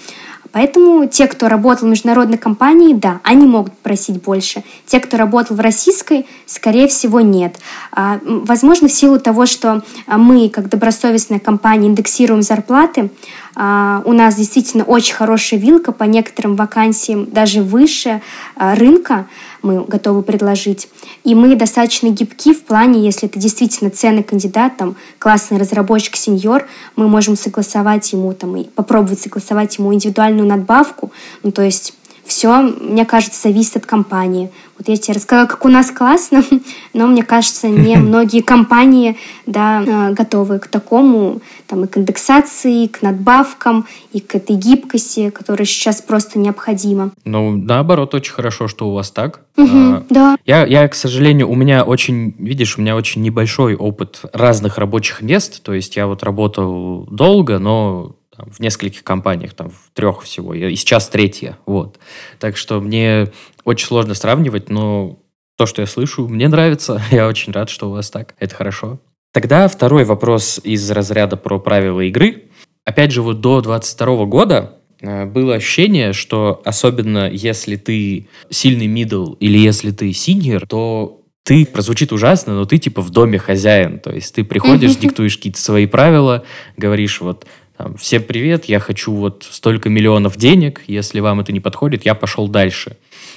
Поэтому те, кто работал в международной компании, да, они могут просить больше. Те, кто работал в российской, скорее всего, нет. А, возможно, в силу того, что мы, как добросовестная компания, индексируем зарплаты, а, у нас действительно очень хорошая вилка по некоторым вакансиям, даже выше а, рынка мы готовы предложить. И мы достаточно гибки в плане, если это действительно ценный кандидат, там, классный разработчик, сеньор, мы можем согласовать ему, там, и попробовать согласовать ему индивидуальную надбавку. Ну, то есть все, мне кажется, зависит от компании. Вот я тебе рассказала, как у нас классно, но мне кажется, не многие компании да, э, готовы к такому, там, и к индексации, и к надбавкам, и к этой гибкости, которая сейчас просто необходима. Ну, наоборот, очень хорошо, что у вас так. Угу, а, да. Я, я, к сожалению, у меня очень, видишь, у меня очень небольшой опыт разных рабочих мест, то есть я вот работал долго, но там, в нескольких компаниях, там, в трех всего, и сейчас третья, вот. Так что мне очень сложно сравнивать, но то, что я слышу, мне нравится, я очень рад, что у вас так, это хорошо. Тогда второй вопрос из разряда про правила игры. Опять же, вот до 22 года э, было ощущение, что особенно если ты сильный мидл или если ты синьор, то ты, прозвучит ужасно, но ты типа в доме хозяин. То есть ты приходишь, диктуешь какие-то свои правила, говоришь вот, там, всем привет, я хочу вот столько миллионов денег, если вам это не подходит, я пошел дальше.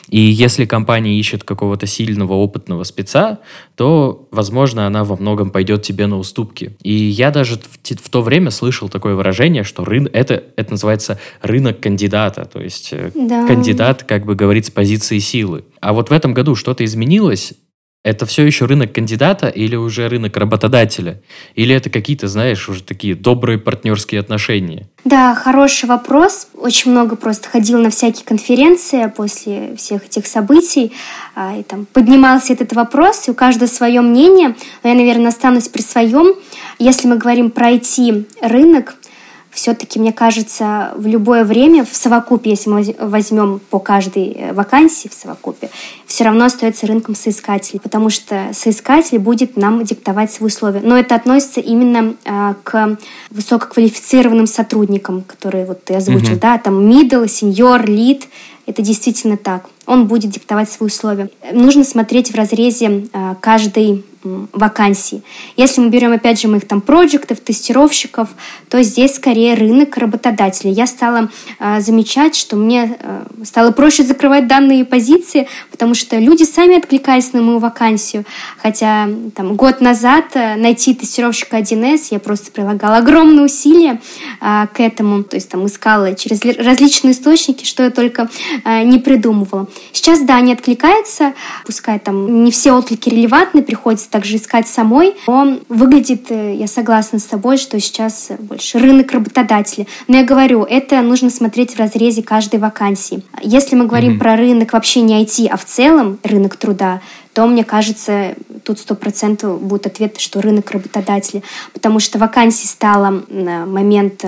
И если компания ищет какого-то сильного, опытного спеца, то, возможно, она во многом пойдет тебе на уступки. И я даже в, в то время слышал такое выражение, что рын, это, это называется рынок кандидата, то есть э, да. кандидат как бы говорит с позиции силы. А вот в этом году что-то изменилось, это все еще рынок кандидата или уже рынок работодателя? Или это какие-то, знаешь, уже такие добрые партнерские отношения? Да, хороший вопрос. Очень много просто ходил на всякие конференции после всех этих событий. А, и там поднимался этот вопрос, и у каждого свое мнение. Но я, наверное, останусь при своем. Если мы говорим про IT-рынок, все-таки, мне кажется, в любое время, в совокупе, если мы возьмем по каждой э, вакансии в совокупе, все равно остается рынком соискателей, потому что соискатель будет нам диктовать свои условия. Но это относится именно а, к высококвалифицированным сотрудникам, которые вот ты озвучил, mm-hmm. да, там middle, senior, lead, это действительно так. Он будет диктовать свои условия. Нужно смотреть в разрезе а, каждой вакансий. Если мы берем, опять же, моих там проектов, тестировщиков, то здесь скорее рынок работодателей. Я стала э, замечать, что мне э, стало проще закрывать данные позиции, потому что люди сами откликались на мою вакансию. Хотя там, год назад э, найти тестировщика 1С я просто прилагала огромные усилия э, к этому. То есть там искала через различные источники, что я только не придумывала. Сейчас, да, они откликаются, пускай там не все отклики релевантны, приходится также искать самой. Он выглядит, э, я согласна с тобой, что сейчас больше рынок работодателей. Но я говорю, это нужно смотреть в разрезе каждой вакансии. Если мы говорим mm-hmm. про рынок вообще не IT, а в целом рынок труда, то, мне кажется, тут сто процентов будет ответ, что рынок работодателей. Потому что вакансий стало на момент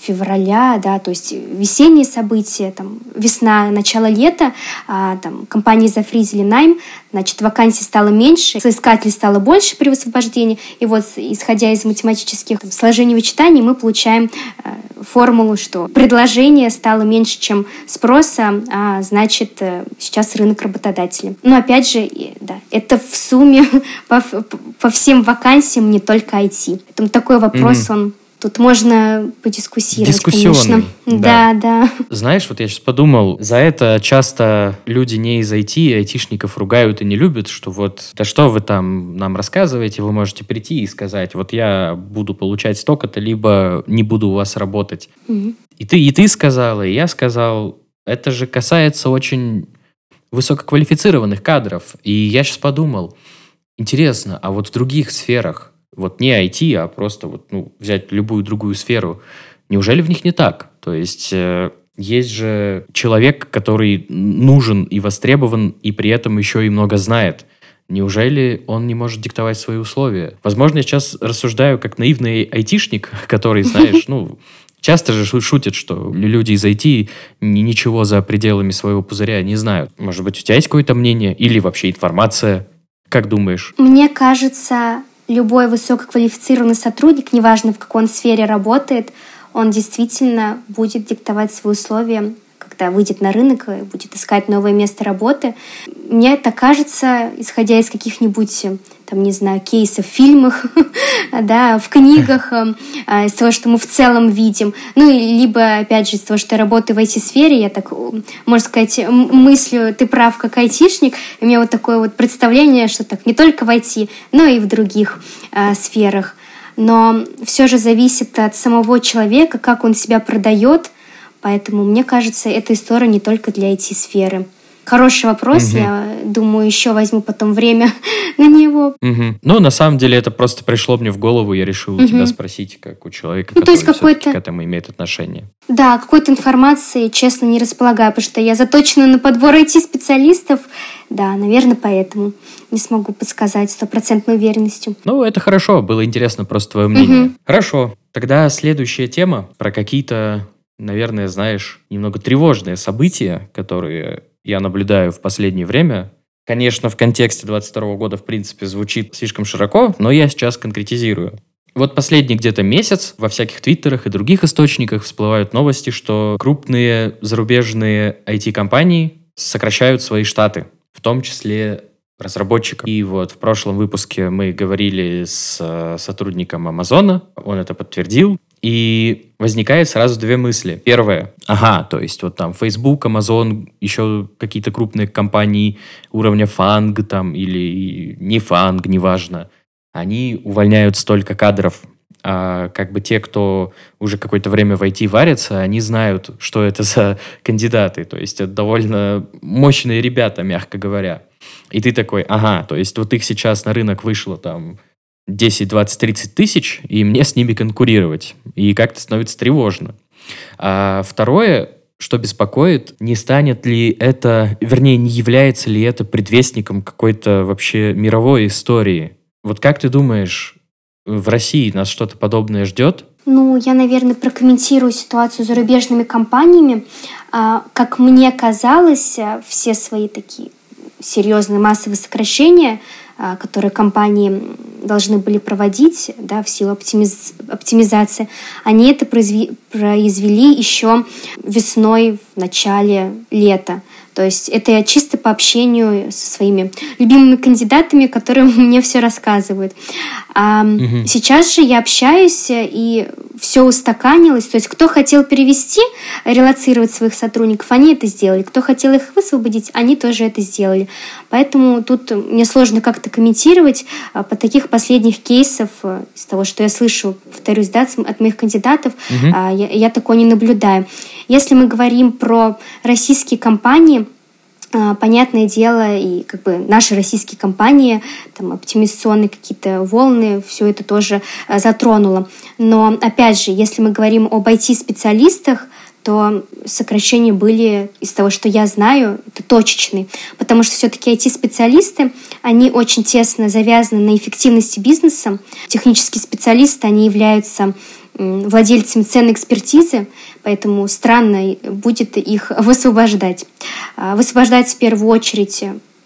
февраля, да, то есть весенние события, там, весна, начало лета, а, там, компании зафризили найм, значит, вакансий стало меньше, соискателей стало больше при высвобождении, и вот, исходя из математических там, сложений вычитаний, мы получаем э, формулу, что предложение стало меньше, чем спроса, а значит, э, сейчас рынок работодателей. Но опять же, да, это в сумме по, по всем вакансиям, не только IT. Поэтому такой вопрос, mm-hmm. он Тут можно подискуссировать, Дискуссионный, конечно. Да. да, да. Знаешь, вот я сейчас подумал, за это часто люди не из IT, айтишников ругают и не любят, что вот, да что вы там нам рассказываете, вы можете прийти и сказать, вот я буду получать столько-то, либо не буду у вас работать. Угу. И ты, и ты сказала, и я сказал, это же касается очень высококвалифицированных кадров. И я сейчас подумал, интересно, а вот в других сферах вот не IT, а просто вот, ну, взять любую другую сферу, неужели в них не так? То есть э, есть же человек, который нужен и востребован, и при этом еще и много знает. Неужели он не может диктовать свои условия? Возможно, я сейчас рассуждаю как наивный айтишник, который, знаешь, ну, Часто же шутят, что люди из IT ничего за пределами своего пузыря не знают. Может быть, у тебя есть какое-то мнение или вообще информация? Как думаешь? Мне кажется, любой высококвалифицированный сотрудник, неважно в какой он сфере работает, он действительно будет диктовать свои условия, когда выйдет на рынок и будет искать новое место работы. Мне это кажется, исходя из каких-нибудь там, не знаю, кейсов в фильмах, да, в книгах, э, а, из того, что мы в целом видим. Ну, либо, опять же, из того, что я работаю в IT-сфере, я так, можно сказать, мыслю, ты прав, как айтишник, у меня вот такое вот представление, что так не только в IT, но и в других э, сферах. Но все же зависит от самого человека, как он себя продает, поэтому, мне кажется, эта история не только для IT-сферы. Хороший вопрос. Угу. Я думаю, еще возьму потом время на него. Угу. Ну, на самом деле, это просто пришло мне в голову. Я решил угу. тебя спросить, как у человека, ну, который то есть какой-то... к этому имеет отношение. Да, какой-то информации, честно, не располагаю, потому что я заточена на подбор IT-специалистов. Да, наверное, поэтому не смогу подсказать стопроцентной уверенностью. Ну, это хорошо. Было интересно просто твое мнение. Угу. Хорошо. Тогда следующая тема про какие-то наверное, знаешь, немного тревожные события, которые я наблюдаю в последнее время, конечно, в контексте 22 года, в принципе, звучит слишком широко, но я сейчас конкретизирую. Вот последний где-то месяц во всяких твиттерах и других источниках всплывают новости, что крупные зарубежные IT-компании сокращают свои штаты, в том числе разработчиков. И вот в прошлом выпуске мы говорили с э, сотрудником Амазона, он это подтвердил. И возникает сразу две мысли. Первое, ага, то есть вот там Facebook, Amazon, еще какие-то крупные компании уровня фанг там или не фанг, неважно, они увольняют столько кадров, а как бы те, кто уже какое-то время в IT варятся, они знают, что это за кандидаты. То есть это довольно мощные ребята, мягко говоря. И ты такой, ага, то есть вот их сейчас на рынок вышло там 10, 20, 30 тысяч, и мне с ними конкурировать. И как-то становится тревожно. А второе, что беспокоит, не станет ли это, вернее, не является ли это предвестником какой-то вообще мировой истории? Вот как ты думаешь, в России нас что-то подобное ждет? Ну, я, наверное, прокомментирую ситуацию с зарубежными компаниями. А, как мне казалось, все свои такие серьезные массовые сокращения, которые компании должны были проводить да, в силу оптимиз... оптимизации, они это произвели, произвели еще весной, в начале лета. То есть это чисто по общению со своими любимыми кандидатами, которые мне все рассказывают. А угу. Сейчас же я общаюсь, и все устаканилось. То есть кто хотел перевести, релацировать своих сотрудников, они это сделали. Кто хотел их высвободить, они тоже это сделали. Поэтому тут мне сложно как-то комментировать а, по таких последних кейсов, а, из того, что я слышу, повторюсь, да, от моих кандидатов, угу. я, я такое не наблюдаю. Если мы говорим про российские компании, а, понятное дело, и как бы наши российские компании, там, оптимизационные какие-то волны, все это тоже а, затронуло. Но, опять же, если мы говорим об IT-специалистах, то сокращения были, из того, что я знаю, это точечные. Потому что все-таки IT-специалисты, они очень тесно завязаны на эффективности бизнеса. Технические специалисты, они являются владельцами ценной экспертизы, поэтому странно будет их высвобождать. А, высвобождать в первую очередь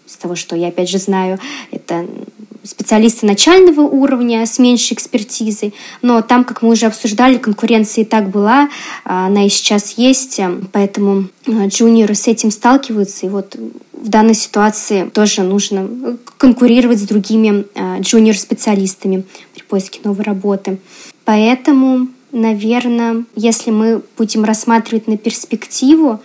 из того, что я опять же знаю, это специалисты начального уровня с меньшей экспертизой, но там, как мы уже обсуждали, конкуренция и так была, а, она и сейчас есть, поэтому а, джуниоры с этим сталкиваются, и вот в данной ситуации тоже нужно конкурировать с другими джуниор-специалистами при поиске новой работы. Поэтому, наверное, если мы будем рассматривать на перспективу,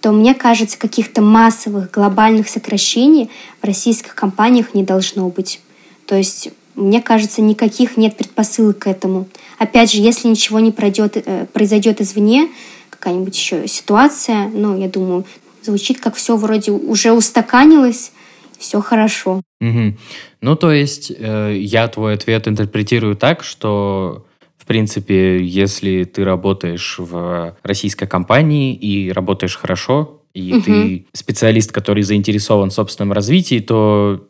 то мне кажется, каких-то массовых глобальных сокращений в российских компаниях не должно быть. То есть мне кажется, никаких нет предпосылок к этому. Опять же, если ничего не пройдет, э, произойдет извне, какая-нибудь еще ситуация, ну, я думаю, звучит как все вроде уже устаканилось, все хорошо. Угу. Ну, то есть э, я твой ответ интерпретирую так, что в принципе, если ты работаешь в российской компании и работаешь хорошо, и угу. ты специалист, который заинтересован в собственном развитии, то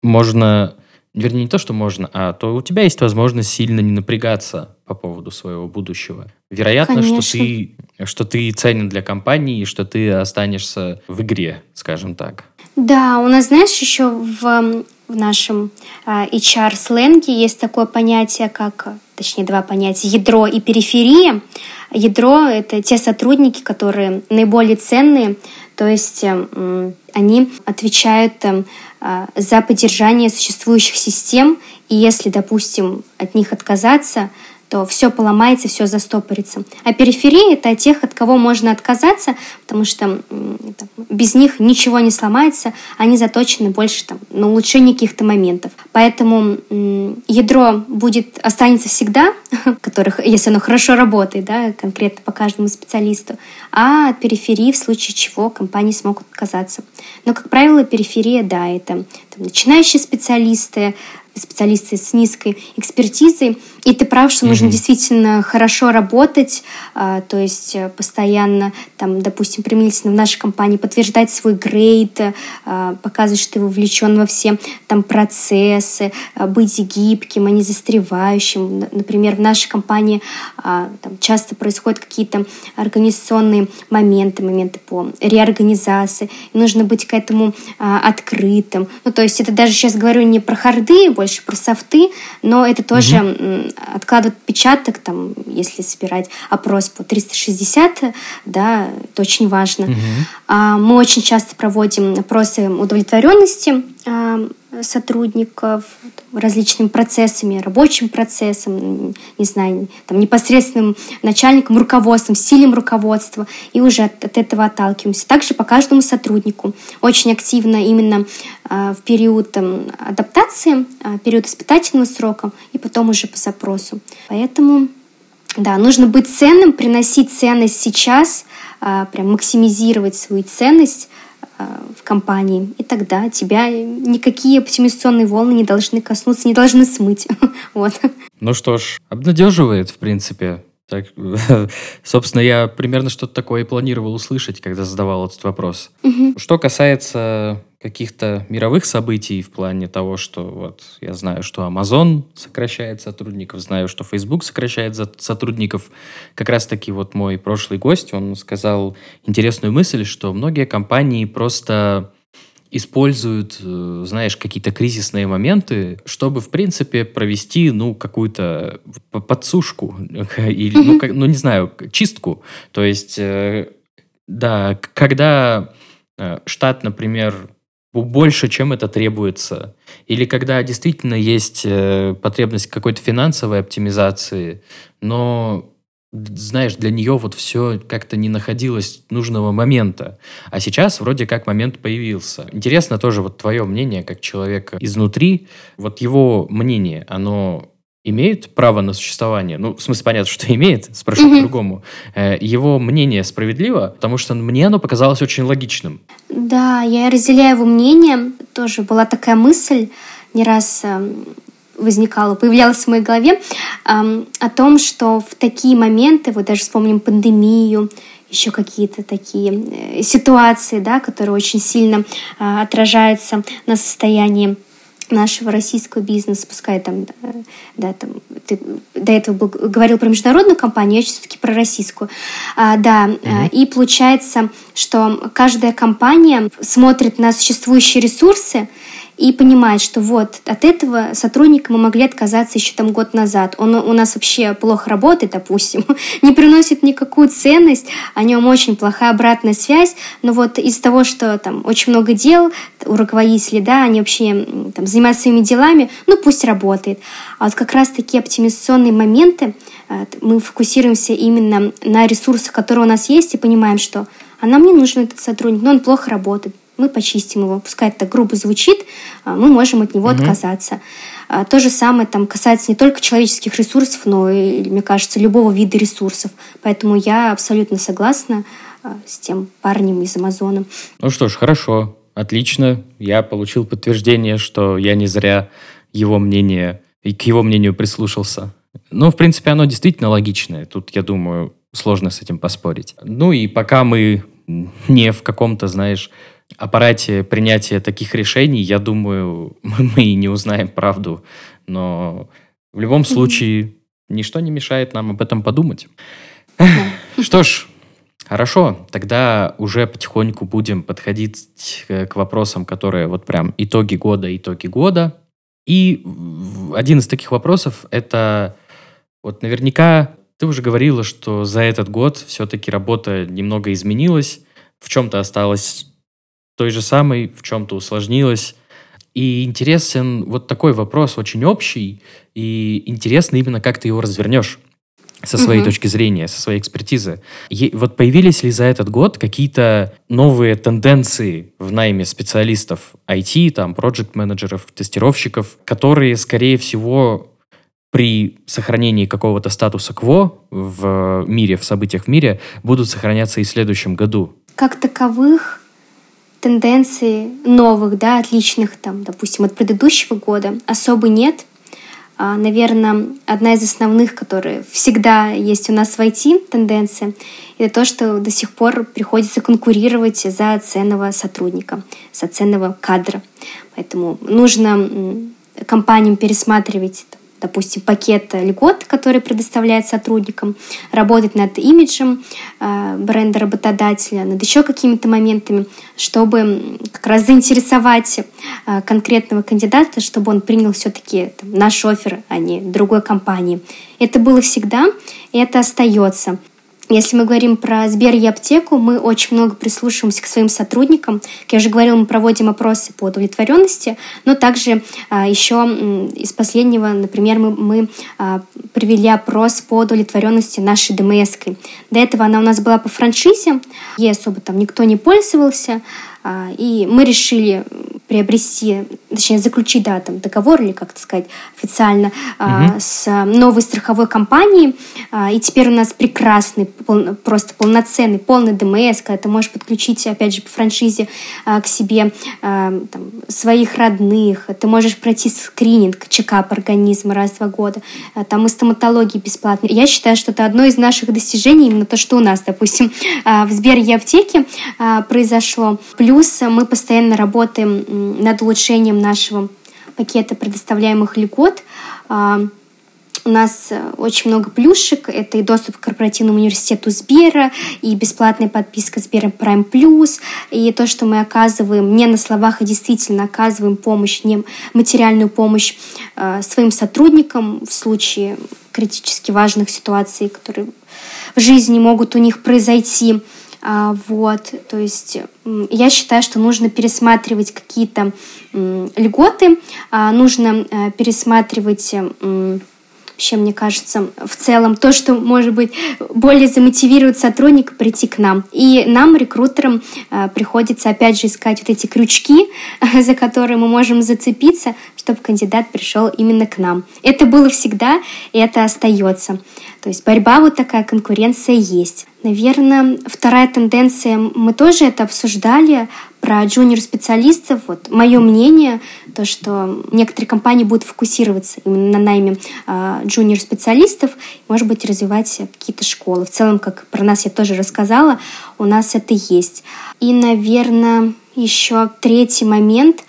можно, вернее, не то, что можно, а то у тебя есть возможность сильно не напрягаться по поводу своего будущего. Вероятно, Конечно. что ты, что ты ценен для компании, и что ты останешься в игре, скажем так. Да, у нас, знаешь, еще в, в нашем а, HR-сленге есть такое понятие, как, точнее, два понятия, ядро и периферия. Ядро — это те сотрудники, которые наиболее ценные, то есть они отвечают а, за поддержание существующих систем, и если, допустим, от них отказаться, то все поломается, все застопорится. А периферия — это тех, от кого можно отказаться, потому что без них ничего не сломается, они заточены больше там, на улучшение каких-то моментов. Поэтому ядро будет, останется всегда, которых, если оно хорошо работает, да, конкретно по каждому специалисту, а от периферии в случае чего компании смогут отказаться. Но, как правило, периферия, да, это там, начинающие специалисты, специалисты с низкой экспертизой, И ты прав, что нужно действительно хорошо работать, а, то есть э, постоянно, там, допустим, применительно в нашей компании подтверждать свой грейд, а, показывать, что ты вовлечен во все там процессы, а, быть гибким, а не застревающим. Например, в нашей компании там, часто происходят какие-то организационные моменты, моменты по реорганизации. И нужно быть к этому открытым. Ну, то есть это даже сейчас говорю не про харды, больше про софты, но это тоже угу откладывать отпечаток, там, если собирать опрос по 360, да, это очень важно. Угу. Мы очень часто проводим опросы удовлетворенности а, сотрудников различными процессами, рабочим процессом, не знаю, там, непосредственным начальником, руководством, силем руководства, и уже от, от этого отталкиваемся. Также по каждому сотруднику очень активно именно э, в период там, адаптации, э, период испытательного срока, и потом уже по запросу. Поэтому да, нужно быть ценным, приносить ценность сейчас, э, прям максимизировать свою ценность, Э, в компании, и тогда тебя никакие оптимизационные волны не должны коснуться, не должны смыть. вот. Ну что ж, обнадеживает, в принципе. Так, собственно, я примерно что-то такое и планировал услышать, когда задавал этот вопрос. Угу. Что касается каких-то мировых событий в плане того, что вот я знаю, что Amazon сокращает сотрудников, знаю, что Facebook сокращает сотрудников. Как раз-таки вот мой прошлый гость, он сказал интересную мысль, что многие компании просто используют, э, знаешь, какие-то кризисные моменты, чтобы, в принципе, провести, ну, какую-то подсушку или, ну, как, ну, не знаю, чистку. То есть, э, да, когда э, штат, например, больше, чем это требуется. Или когда действительно есть потребность какой-то финансовой оптимизации, но знаешь, для нее вот все как-то не находилось нужного момента. А сейчас вроде как момент появился. Интересно тоже вот твое мнение, как человека изнутри, вот его мнение, оно имеет право на существование? Ну, в смысле, понятно, что имеет, спрошу mm-hmm. по-другому. Э, его мнение справедливо? Потому что мне оно показалось очень логичным. Да, я разделяю его мнение. Тоже была такая мысль, не раз возникала, появлялась в моей голове, эм, о том, что в такие моменты, вот даже вспомним пандемию, еще какие-то такие э, ситуации, да, которые очень сильно э, отражаются на состоянии нашего российского бизнеса, пускай там, да, там, ты до этого был, говорил про международную компанию, я все-таки про российскую. А, да, mm-hmm. и получается, что каждая компания смотрит на существующие ресурсы и понимает, что вот от этого сотрудника мы могли отказаться еще там год назад. Он у нас вообще плохо работает, допустим, не приносит никакую ценность, о нем очень плохая обратная связь, но вот из-за того, что там очень много дел у руководителей, да, они вообще там занимаются своими делами, ну пусть работает. А вот как раз такие оптимизационные моменты, э, мы фокусируемся именно на ресурсах, которые у нас есть, и понимаем, что а нам не нужен этот сотрудник, но он плохо работает мы почистим его. Пускай это грубо звучит, а, мы можем от него угу. отказаться. А, то же самое там касается не только человеческих ресурсов, но и, мне кажется, любого вида ресурсов. Поэтому я абсолютно согласна а, с тем парнем из Амазона. Ну что ж, хорошо, отлично. Я получил подтверждение, что я не зря его мнение и к его мнению прислушался. Ну, в принципе, оно действительно логичное. Тут, я думаю, сложно с этим поспорить. Ну и пока мы не в каком-то, знаешь, аппарате принятия таких решений, я думаю, мы и не узнаем правду. Но в любом случае ничто не мешает нам об этом подумать. Что ж, хорошо, тогда уже потихоньку будем подходить к вопросам, которые вот прям итоги года, итоги года. И один из таких вопросов это вот наверняка ты уже говорила, что за этот год все-таки работа немного изменилась, в чем-то осталась той же самой, в чем-то усложнилось. И интересен вот такой вопрос, очень общий, и интересно именно, как ты его развернешь со своей угу. точки зрения, со своей экспертизы. И вот появились ли за этот год какие-то новые тенденции в найме специалистов IT, там, проект-менеджеров, тестировщиков, которые, скорее всего, при сохранении какого-то статуса КВО в мире, в событиях в мире, будут сохраняться и в следующем году? Как таковых тенденций новых, да, отличных, там, допустим, от предыдущего года особо нет. а, наверное, одна из основных, которые всегда есть у нас в IT тенденция, это то, что до сих пор приходится конкурировать за ценного сотрудника, за ценного кадра. Поэтому нужно компаниям пересматривать допустим, пакет льгот, который предоставляет сотрудникам, работать над имиджем э, бренда работодателя, над еще какими-то моментами, чтобы как раз заинтересовать э, конкретного кандидата, чтобы он принял все-таки наш офер, а не другой компании. Это было всегда, и это остается. Если мы говорим про Сбер и аптеку, мы очень много прислушиваемся к своим сотрудникам. Как я уже говорила, мы проводим опросы по удовлетворенности, но также а, еще из последнего, например, мы, мы а, провели опрос по удовлетворенности нашей ДМС. -кой. До этого она у нас была по франшизе, ей особо там никто не пользовался, и мы решили приобрести, точнее заключить да, там, договор или как-то сказать официально угу. с новой страховой компанией. А, и теперь у нас прекрасный, пол, просто полноценный, полный ДМС, когда ты можешь подключить, опять же, по франшизе к себе там, своих родных. Ты можешь пройти скрининг, чекап организма раз в два года. Там и стоматологии бесплатно. Я считаю, что это одно из наших достижений, именно то, что у нас, допустим, в Сбер и аптеке произошло. Плюс Плюс мы постоянно работаем над улучшением нашего пакета предоставляемых льгот. А, у нас э, очень много плюшек. Это и доступ к корпоративному университету Сбера, и бесплатная подписка Сбера Prime Plus, и то, что мы оказываем не на словах, а действительно оказываем помощь, не материальную помощь э, своим сотрудникам в случае критически важных ситуаций, которые в жизни могут у них произойти. А, вот, то есть я считаю, что нужно пересматривать какие-то льготы, а, нужно э, пересматривать вообще, мне кажется, в целом то, что, может быть, более замотивирует сотрудника прийти к нам. И нам, рекрутерам, э, приходится, опять же, искать вот эти крючки, за которые мы можем зацепиться, чтобы кандидат пришел именно к нам. Это было всегда, и это остается. То есть борьба вот такая, конкуренция есть. Наверное, вторая тенденция, мы тоже это обсуждали, про джуниор-специалистов. Вот мое мнение, то, что некоторые компании будут фокусироваться именно на найме э, джуниор-специалистов, может быть, развивать какие-то школы. В целом, как про нас я тоже рассказала, у нас это есть. И, наверное, еще третий момент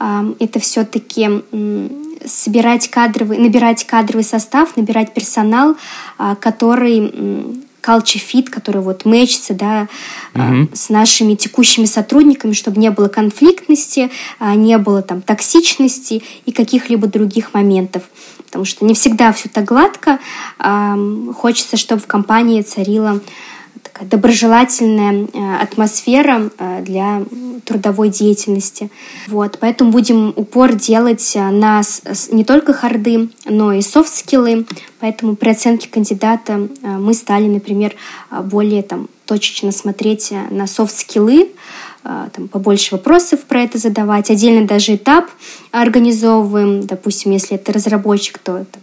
э, — это все-таки э, собирать кадровый, набирать кадровый состав, набирать персонал, э, который culture fit, который вот мэчится, да, угу. с нашими текущими сотрудниками, чтобы не было конфликтности, а, не было там токсичности и каких-либо других моментов. Потому что не всегда все так гладко. Хочется, чтобы в компании царила такая доброжелательная э, атмосфера э, для трудовой деятельности. Вот. Поэтому будем упор делать э, на не только харды, но и софт-скиллы. Поэтому при оценке кандидата мы стали, например, более там, точечно смотреть на софт-скиллы, там, побольше вопросов про это задавать. Отдельно даже этап организовываем. Допустим, если это разработчик, то это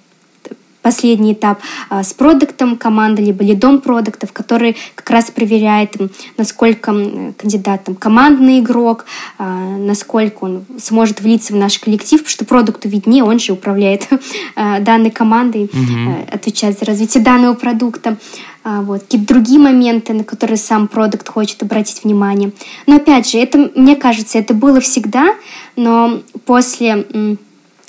последний этап а, с продуктом команды, либо лидом продуктов, который как раз проверяет, насколько кандидат там, командный игрок, а, насколько он сможет влиться в наш коллектив, потому что продукту виднее, он же управляет а, данной командой, угу. отвечает за развитие данного продукта. Вот. Какие-то другие моменты, на которые сам продукт хочет обратить внимание. Но опять же, это, мне кажется, это было всегда, но после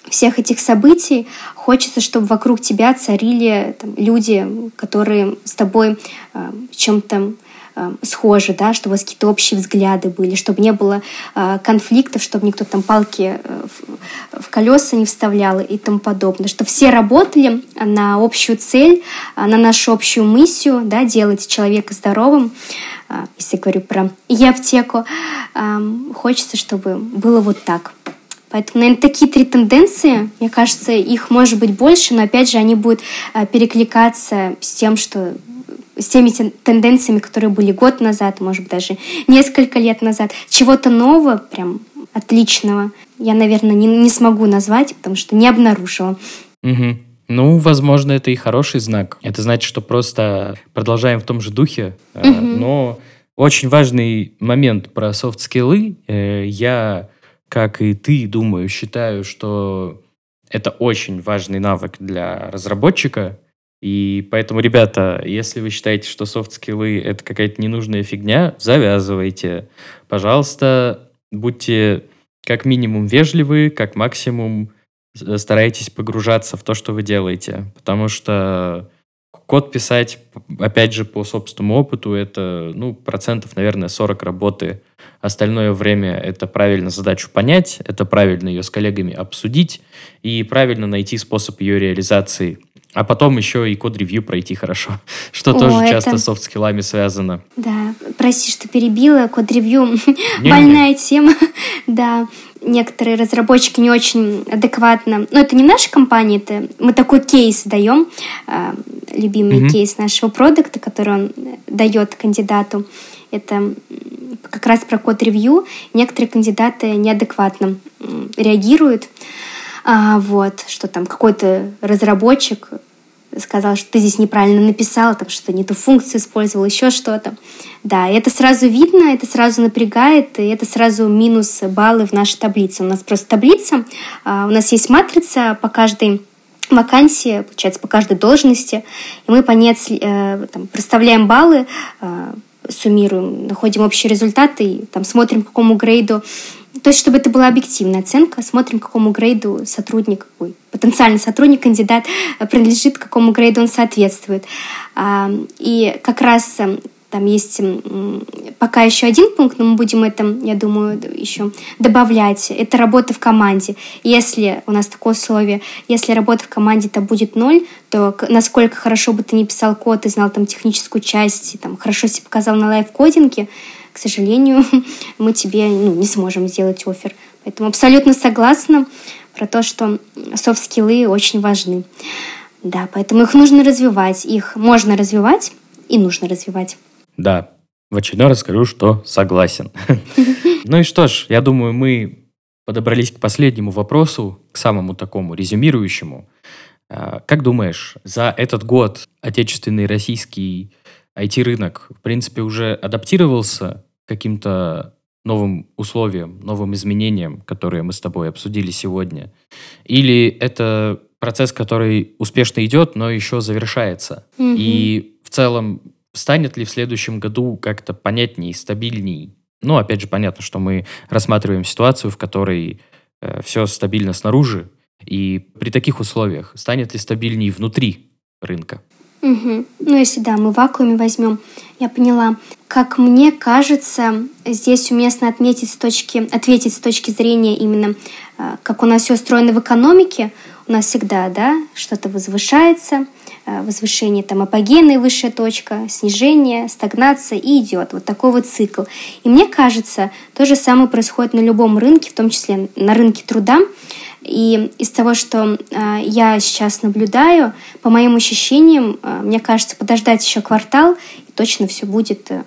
всех этих событий хочется, чтобы вокруг тебя царили там, люди, которые с тобой э, чем-то э, схожи, да, чтобы у вас какие-то общие взгляды были, чтобы не было э, конфликтов, чтобы никто там палки э, в, в колеса не вставлял и тому подобное, чтобы все работали на общую цель, э, на нашу общую миссию, да, делать человека здоровым. Э, если говорю про e-аптеку, э, хочется, чтобы было вот так. Поэтому, наверное, такие три тенденции, мне кажется, их может быть больше, но опять же они будут э, перекликаться с тем, что с теми тенденциями, которые были год назад, может быть, даже несколько лет назад. Чего-то нового, прям отличного, я, наверное, не, не смогу назвать, потому что не обнаружила. Угу. Ну, возможно, это и хороший знак. Это значит, что просто продолжаем в том же духе. Угу. Но очень важный момент про софт-скиллы. Э, я как и ты, думаю, считаю, что это очень важный навык для разработчика. И поэтому, ребята, если вы считаете, что софт-скиллы — это какая-то ненужная фигня, завязывайте. Пожалуйста, будьте как минимум вежливы, как максимум старайтесь погружаться в то, что вы делаете. Потому что код писать, опять же, по собственному опыту, это, ну, процентов, наверное, 40 работы. Остальное время это правильно задачу понять, это правильно ее с коллегами обсудить и правильно найти способ ее реализации. А потом еще и код-ревью пройти хорошо, что О, тоже это... часто с софт-скиллами связано. Да, прости, что перебила, код-ревью больная тема, да некоторые разработчики не очень адекватно. Но это не наша компания, это мы такой кейс даем, э, любимый mm-hmm. кейс нашего продукта, который он дает кандидату. Это как раз про код-ревью. Некоторые кандидаты неадекватно реагируют. А, вот, что там какой-то разработчик сказал, что ты здесь неправильно написал, там что не ту функцию использовал, еще что-то. Да, это сразу видно, это сразу напрягает, и это сразу минус баллы в нашей таблице. У нас просто таблица, а, у нас есть матрица по каждой вакансии, получается, по каждой должности, и мы по ней э, там, проставляем баллы, э, суммируем, находим общие результаты и там смотрим, к какому грейду то есть, чтобы это была объективная оценка, смотрим, какому грейду сотрудник, ой, потенциальный сотрудник, кандидат э, принадлежит, какому грейду он соответствует. А, и как раз э, там есть пока еще один пункт, но мы будем это, я думаю, еще добавлять. Это работа в команде. Если у нас такое условие, если работа в команде это будет ноль, то насколько хорошо бы ты не писал код и знал там техническую часть, там, хорошо себе показал на лайв-кодинге, к сожалению, мы тебе ну, не сможем сделать оффер. Поэтому абсолютно согласна про то, что софт-скиллы очень важны. Да, поэтому их нужно развивать. Их можно развивать и нужно развивать. Да, в очередной раз скажу, что согласен. Ну и что ж, я думаю, мы подобрались к последнему вопросу, к самому такому резюмирующему. А, как думаешь, за этот год отечественный российский IT-рынок, в принципе, уже адаптировался к каким-то новым условиям, новым изменениям, которые мы с тобой обсудили сегодня? Или это процесс, который успешно идет, но еще завершается? Mm-hmm. И в целом, станет ли в следующем году как-то понятней, стабильней? Ну, опять же, понятно, что мы рассматриваем ситуацию, в которой э, все стабильно снаружи, и при таких условиях станет ли стабильней внутри рынка? Угу. Ну, если да, мы вакууме возьмем, я поняла. Как мне кажется, здесь уместно отметить с точки, ответить с точки зрения именно, э, как у нас все устроено в экономике. У нас всегда, да, что-то возвышается, возвышение там апогенная высшая точка, снижение, стагнация и идет. Вот такой вот цикл. И мне кажется, то же самое происходит на любом рынке, в том числе на рынке труда. И из того, что э, я сейчас наблюдаю, по моим ощущениям, э, мне кажется, подождать еще квартал, и точно все будет э,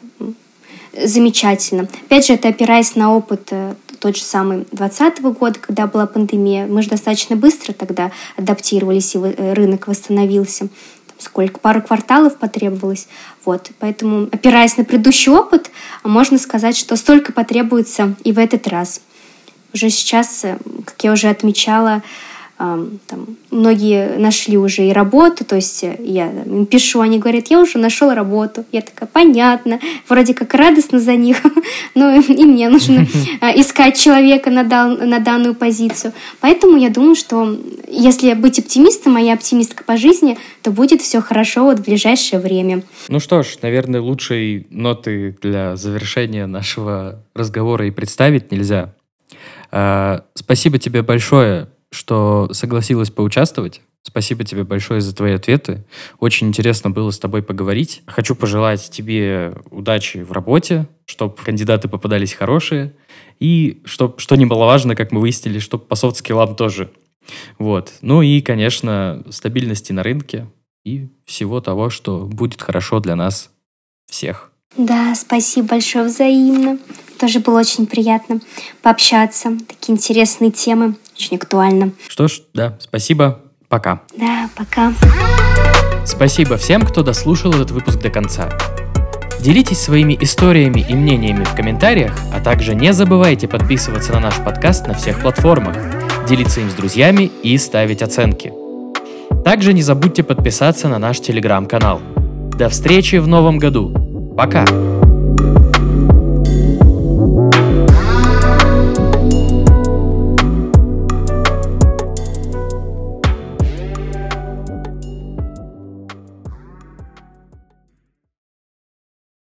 замечательно. Опять же, это опираясь на опыт э, тот же самый 2020 года, когда была пандемия. Мы же достаточно быстро тогда адаптировались, и э, рынок восстановился. сколько? Пару кварталов потребовалось. Вот. Поэтому, опираясь на предыдущий опыт, можно сказать, что столько потребуется и в этот раз уже сейчас, э, как я уже отмечала, там, многие нашли уже и работу, то есть э, я им пишу, они говорят, я уже нашел работу. Я такая, понятно, вроде как радостно за них, но и мне нужно э, искать человека на, дан, на данную позицию. Поэтому я думаю, что если быть оптимистом, а я оптимистка по жизни, то будет все хорошо вот в ближайшее время. Ну что ж, наверное, лучшей ноты для завершения нашего разговора и представить нельзя. Э, спасибо тебе большое, что согласилась поучаствовать. Спасибо тебе большое за твои ответы. Очень интересно было с тобой поговорить. Хочу пожелать тебе удачи в работе, чтобы кандидаты попадались хорошие, и чтоб, что немаловажно, как мы выяснили, чтобы по софт-скиллам тоже. Вот. Ну и, конечно, стабильности на рынке и всего того, что будет хорошо для нас всех. Да, спасибо большое взаимно. Тоже было очень приятно пообщаться. Такие интересные темы, очень актуально. Что ж, да, спасибо. Пока. Да, пока. Спасибо всем, кто дослушал этот выпуск до конца. Делитесь своими историями и мнениями в комментариях, а также не забывайте подписываться на наш подкаст на всех платформах. делиться им с друзьями и ставить оценки. Также не забудьте подписаться на наш телеграм-канал. До встречи в новом году. Пока!